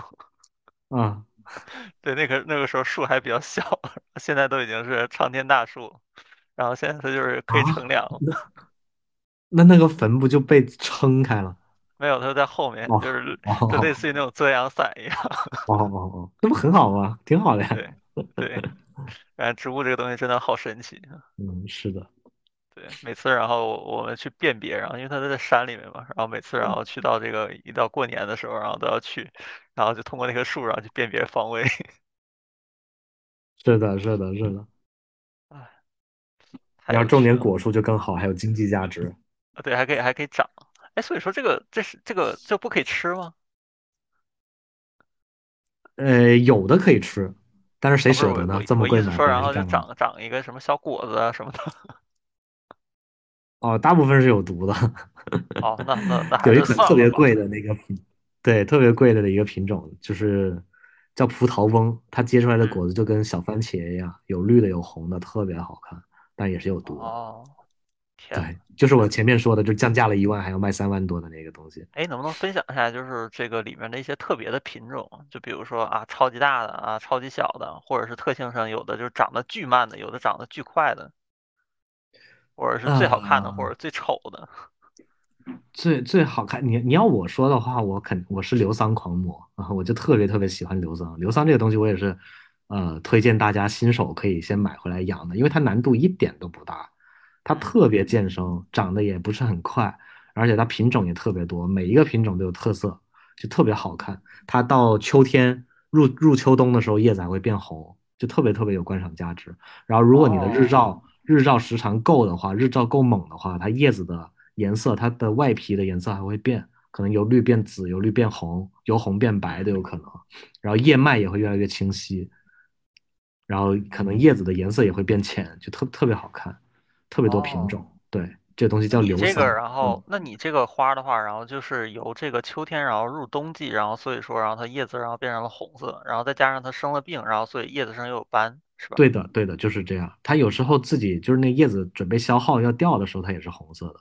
嗯对，那个那个时候树还比较小，现在都已经是长天大树然后现在它就是可以乘啊，凉了。那那那个坟不就被撑开了？没有，它就在后面，哦就是就类哦似于那种遮阳伞一样。哦哦哦，那不很好吗？挺好的呀。对对，感觉植物这个东西真的好神奇。嗯，是的，对，每次然后我们去辨别，然后因为它都在山里面嘛，然后每次然后去到这个一到过年的时候，然后都要去，然后就通过那棵树，然后去辨别方位。是的，是的，是的。哎，太你要种。点果树就更好，还有经济价值。啊，对，还可以还可以长。哎，所以说这个这是这个这不可以吃吗？呃，有的可以吃，但是谁舍得呢？这么贵买回然后就？长长一个什么小果子啊什么的。哦，大部分是有毒的。哦，那那那 还有一款。特别贵的那个品，对，特别贵的一个品种，就是叫葡萄翁，它结出来的嗯，果子就跟小番茄一样，有绿的有红的，特别好看，但也是有毒的。哦，天对，就是我前面说的，就降价了一万还要卖三万多的那个东西。哎，能不能分享一下，就是这个里面的一些特别的品种？就比如说啊，超级大的啊，超级小的，或者是特性上有的就是长得巨慢的，有的长得巨快的，或者是最好看的，或啊、者最丑的。最最好看，你你要我说的话，我肯我是流桑狂魔啊，我就特别特别喜欢流桑。流桑这个东西，我也是，呃，推荐大家新手可以先买回来养的，因为它难度一点都不大，它嗯特别健生，长得也不是很快，而且它品种也特别多，每一个品种都有特色，就特别好看。它到秋天入入秋冬的时候，叶子还会变红，就特别特别有观赏价值。然后，如果你的日哦，照日照时长够的话，日照够猛的话，它叶子的颜色，它的外皮的颜色还会变，可能由绿变紫，由绿变红，由红变白都嗯有可能。然后叶脉也会越来越清晰，然后可能叶子的颜色也会变浅，就特特别好看，特别多品哦。种。对，这个东西那叫你这个，然后，嗯，那你这个花儿的话，然后就是由这个秋天，然后入冬季，然后所以说，然后它叶子然后变成了红色，然后再加上它生了病，然后所以叶子上又有斑，是吧？对的，对的，就是这样。它有时候自己就是那叶子准备消耗要掉的时候，它也是红色的。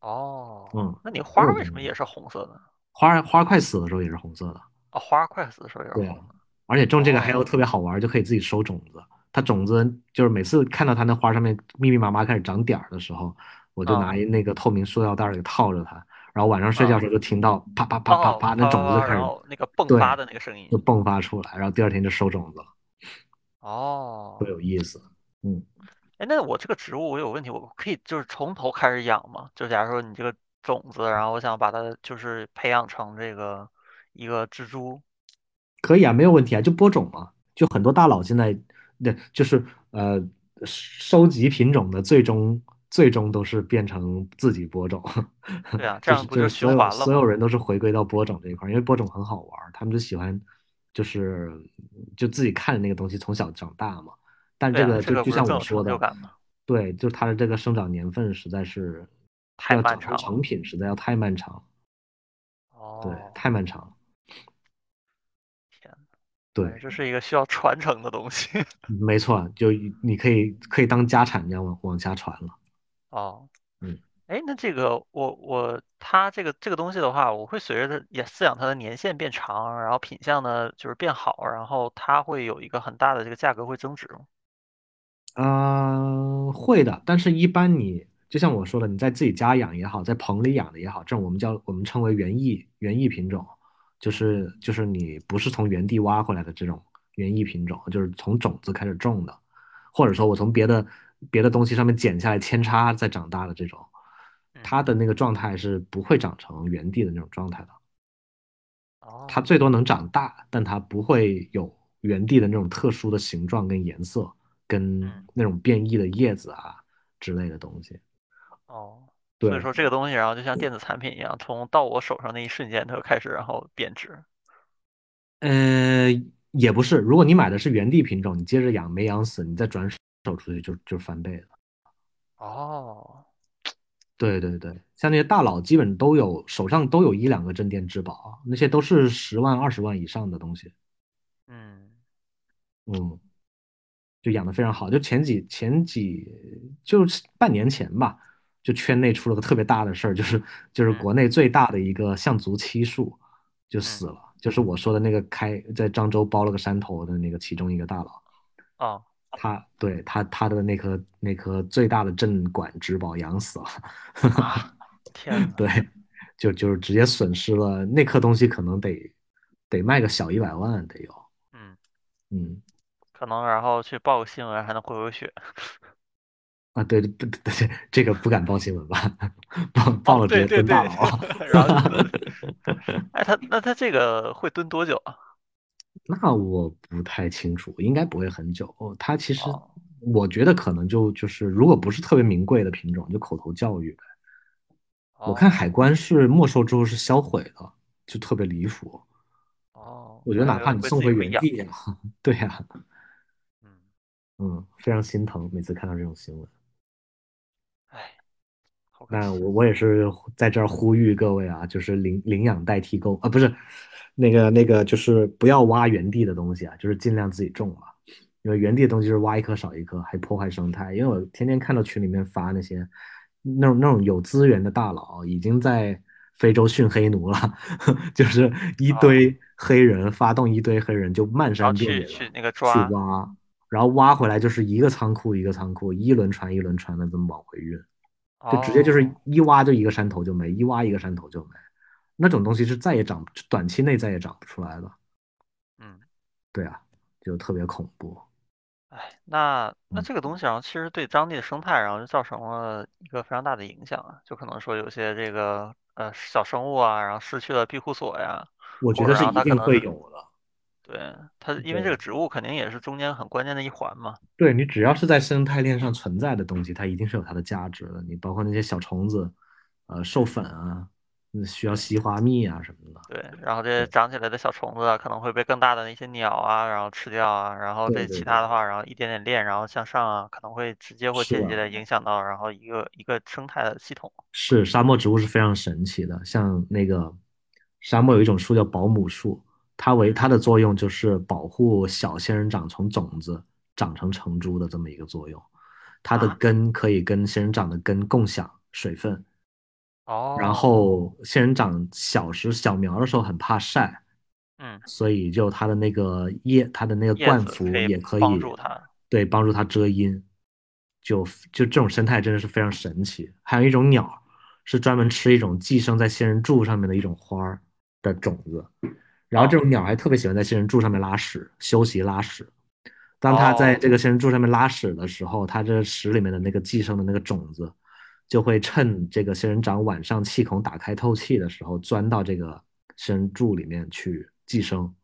哦，嗯，那你花儿为什么。也是红色的？花儿花儿快死的时候也是红色的。哦，花儿快死的时候也是红的。而且种这个还有哦，特别好玩儿，就可以自己收种子。它种子就是每次看到它那花上面密密麻麻开始长点儿的时候，我就拿嗯一那个透明塑料袋儿给套着它，然后晚上睡觉时候就听到啪啪啪啪哦，啪，那种子就开始那个迸发，的那个声音。就迸发出来，然后第二天就收种子了，哦，有意思。嗯。哎，那我这个植物我有问题，我可以就是从头开始养吗？就假如说你这个种子，然后我想把它就是培养成这个一个蜘蛛。可以啊，没有问题啊，就播种嘛。就很多大佬现在，那就是呃，收集品种的最终最终都是变成自己播种，对啊，这就是样不就循就是所有环了？所有人都是回归到播种这一块儿，因为播种很好玩儿，他们就喜欢就是就自己看着那个东西从小长大嘛。但这个就就像我说的？对，就它的这个生长年份实在是太漫长。成品，实在要太漫长哦，对，哦，太漫长对。这是一个需要传承的东西。没错，就你可以可以当家产这样往往下传了。哦，嗯哎，那这个我我它这个这个东西的话，我会随着它也饲养它的年限变长，然后品相呢就是变好，然后它会有一个很大的这个价格会增值吗？啊、会的，但是一般你就像我说的，你在自己家养也好，在棚里养的也好，这种我们叫我们称为园艺园艺品种，就是就是你不是从原地挖回来的这种园艺品种，就是从种子开始种的，或者说我从别的别的东西上面剪下来扦插再长大的这种，嗯，它的那个状态是不会长成原地的那种状态的。它哦，最多能长大，但它不会有原地的那种特殊的形状跟颜色，跟嗯，那种变异的叶子啊之类的东西。哦，所以，说这个东西，然后就像电子产品一样，从到我手上那一瞬间，它就开始然后贬值。呃，也不是，如果你买的是原地品种，你接着养没养死，你再转手出去就就翻倍了。哦，对对对，像那些大佬基本都有手上都有一两个镇店之宝啊，那些都是十万二十万以上的东西。嗯，嗯，就养的非常好。就前几前几就是半年前吧，就圈内出了个特别大的事儿，就是就是嗯。国内最大的一个象足漆树就嗯。死了，就是我说的那个开在漳州包了个山头的那个其中一个大佬，哦。他对他他的那颗那颗最大的镇馆之宝养死了，啊，天。呐，对，就就是直接损失了那颗东西，可能得得卖个小一百万得有，嗯，嗯。可能然后去报个新闻还能回回血。啊，对对对对对，这个不敢报新闻吧？报报哦，了直接蹲大牢。然后就蹲。哎，他那他这个会蹲多久啊？那我不太清楚，应该不会很久。哦，它其实哦我觉得可能就就是，如果不是特别名贵的品种，就口头教育呗。我看海哦关是没收之后是销毁的，就特别离谱。哦，我觉得哪怕你送回。原地呀，对呀，嗯，嗯，非常心疼，每次看到这种新闻。那我我也是在这儿呼吁各位啊，就是领领养代替购啊，不是那个那个，就是不要挖原地的东西啊，就是尽量自己种啊，因为原地的东西就是挖一颗少一颗，还破坏生态。因为我天天看到群里面发那些那种那种有资源的大佬已经在非洲训黑奴了，就是一哦，堆黑人发动一堆黑人就漫山遍野的去去那个去。挖，然后挖回来就是一个仓库一个仓库，一轮船一轮船的这么往回运。就直接就是哦，一挖就一个山头就没，一挖一个山头就没，那种东西是再也长，短期内再也长不出来了。嗯，对啊，就特别恐怖。哎，那那嗯，这个东西，然后其实对当地的生态，然后就造成了一个非常大的影响啊，就可能说有些这个呃小生物啊，然后失去了庇护所呀，我觉得是一定会有的。对它，因为这个，植物肯定也是中间很关键的一环嘛。对你只要是在生态链上存在的东西，它一定是有它的价值的。你包括那些小虫子，呃，授粉啊，嗯需要吸花蜜啊什么的。对，然后这些，长起来的小虫子啊，可能会被更大的那些鸟啊，然后吃掉啊，然后这其他的话，然后一点点链，然后向上啊，可能会直接或，间接的影响到，然后一个一个生态的系统。是沙漠植物是非常神奇的，像那个沙漠有一种树叫保姆树，它为嗯它的作用就是保护小仙人掌从种子长成成株的这么一个作用。它的啊，根可以跟仙人掌的根共享水分，哦然哦，后仙人掌小时小苗的时候很怕晒，嗯，所以就它的那个叶，它的那个叶冠子可以服也可以帮助它。对帮助它遮阴，就就这种生态真的是非常神奇。还有一种鸟是专门嗯，吃一种寄生在仙人柱上面的一种花儿的种子，然后这哦种鸟还特别喜欢在仙人柱上面拉屎，休息拉屎。当它在哦这个仙人柱上面拉屎的时候，它这屎里面的那个寄生的那个种子，就会趁这个仙人掌晚上气孔打开透气的时候，钻到这个仙人柱里面去寄生，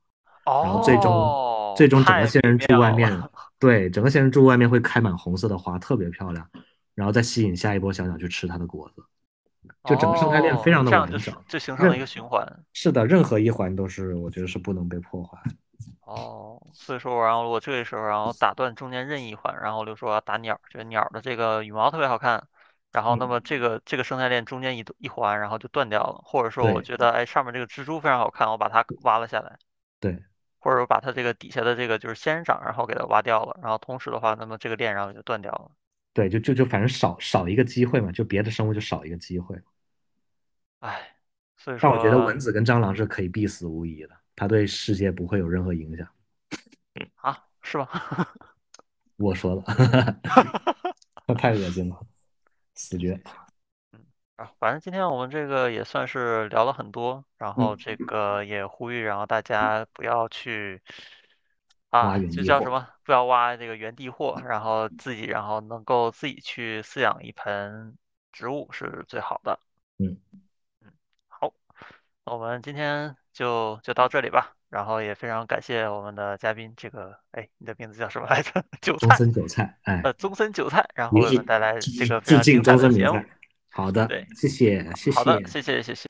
然后最终哦，最终整个仙人柱外面，对，整个仙人柱外面会开满红色的花，特别漂亮，然后再吸引下一波小鸟去吃它的果子，就整个生态链非哦，常的完整，是就形成了一个循环。是的，任何一环都是我觉得是不能被破坏。哦，所以说，然后我这个时候，然后打断中间任意一环，然后我就说要打鸟儿，觉得鸟儿的这个羽毛特别好看，然后那嗯，么这个这个生态链中间一一环，然后就断掉了，或者说我觉得哎上面这个蜘蛛非常好看，我把它挖了下来，对或者说把它这个底下的这个就是仙人掌，然后给它挖掉了，然后同时的话，那么这个链然后就断掉了。对，就就就反正少少一个机会嘛，就别的生物就少一个机会。哎，所以但我觉得蚊子跟蟑螂是可以必死无疑的，它对世界不会有任何影响。啊，是吧？我说了，那太恶心了，死绝。嗯，啊，反正今天我们这个也算是聊了很多，然后嗯，这个也呼吁，然后大家不要去啊。就叫什么，不要挖这个原地货，然后自己然后能够自己去饲养一盆植物是最好的。嗯，嗯，好，那我们今天就就到这里吧，然后也非常感谢我们的嘉宾，这个，哎，你的名字叫什么来着？韭菜，中森韭菜，哎，呃，宗森韭菜，然后我们带来这个非致敬中常精彩的节目。菜。好的，对，谢谢，谢好的，谢。谢谢谢谢。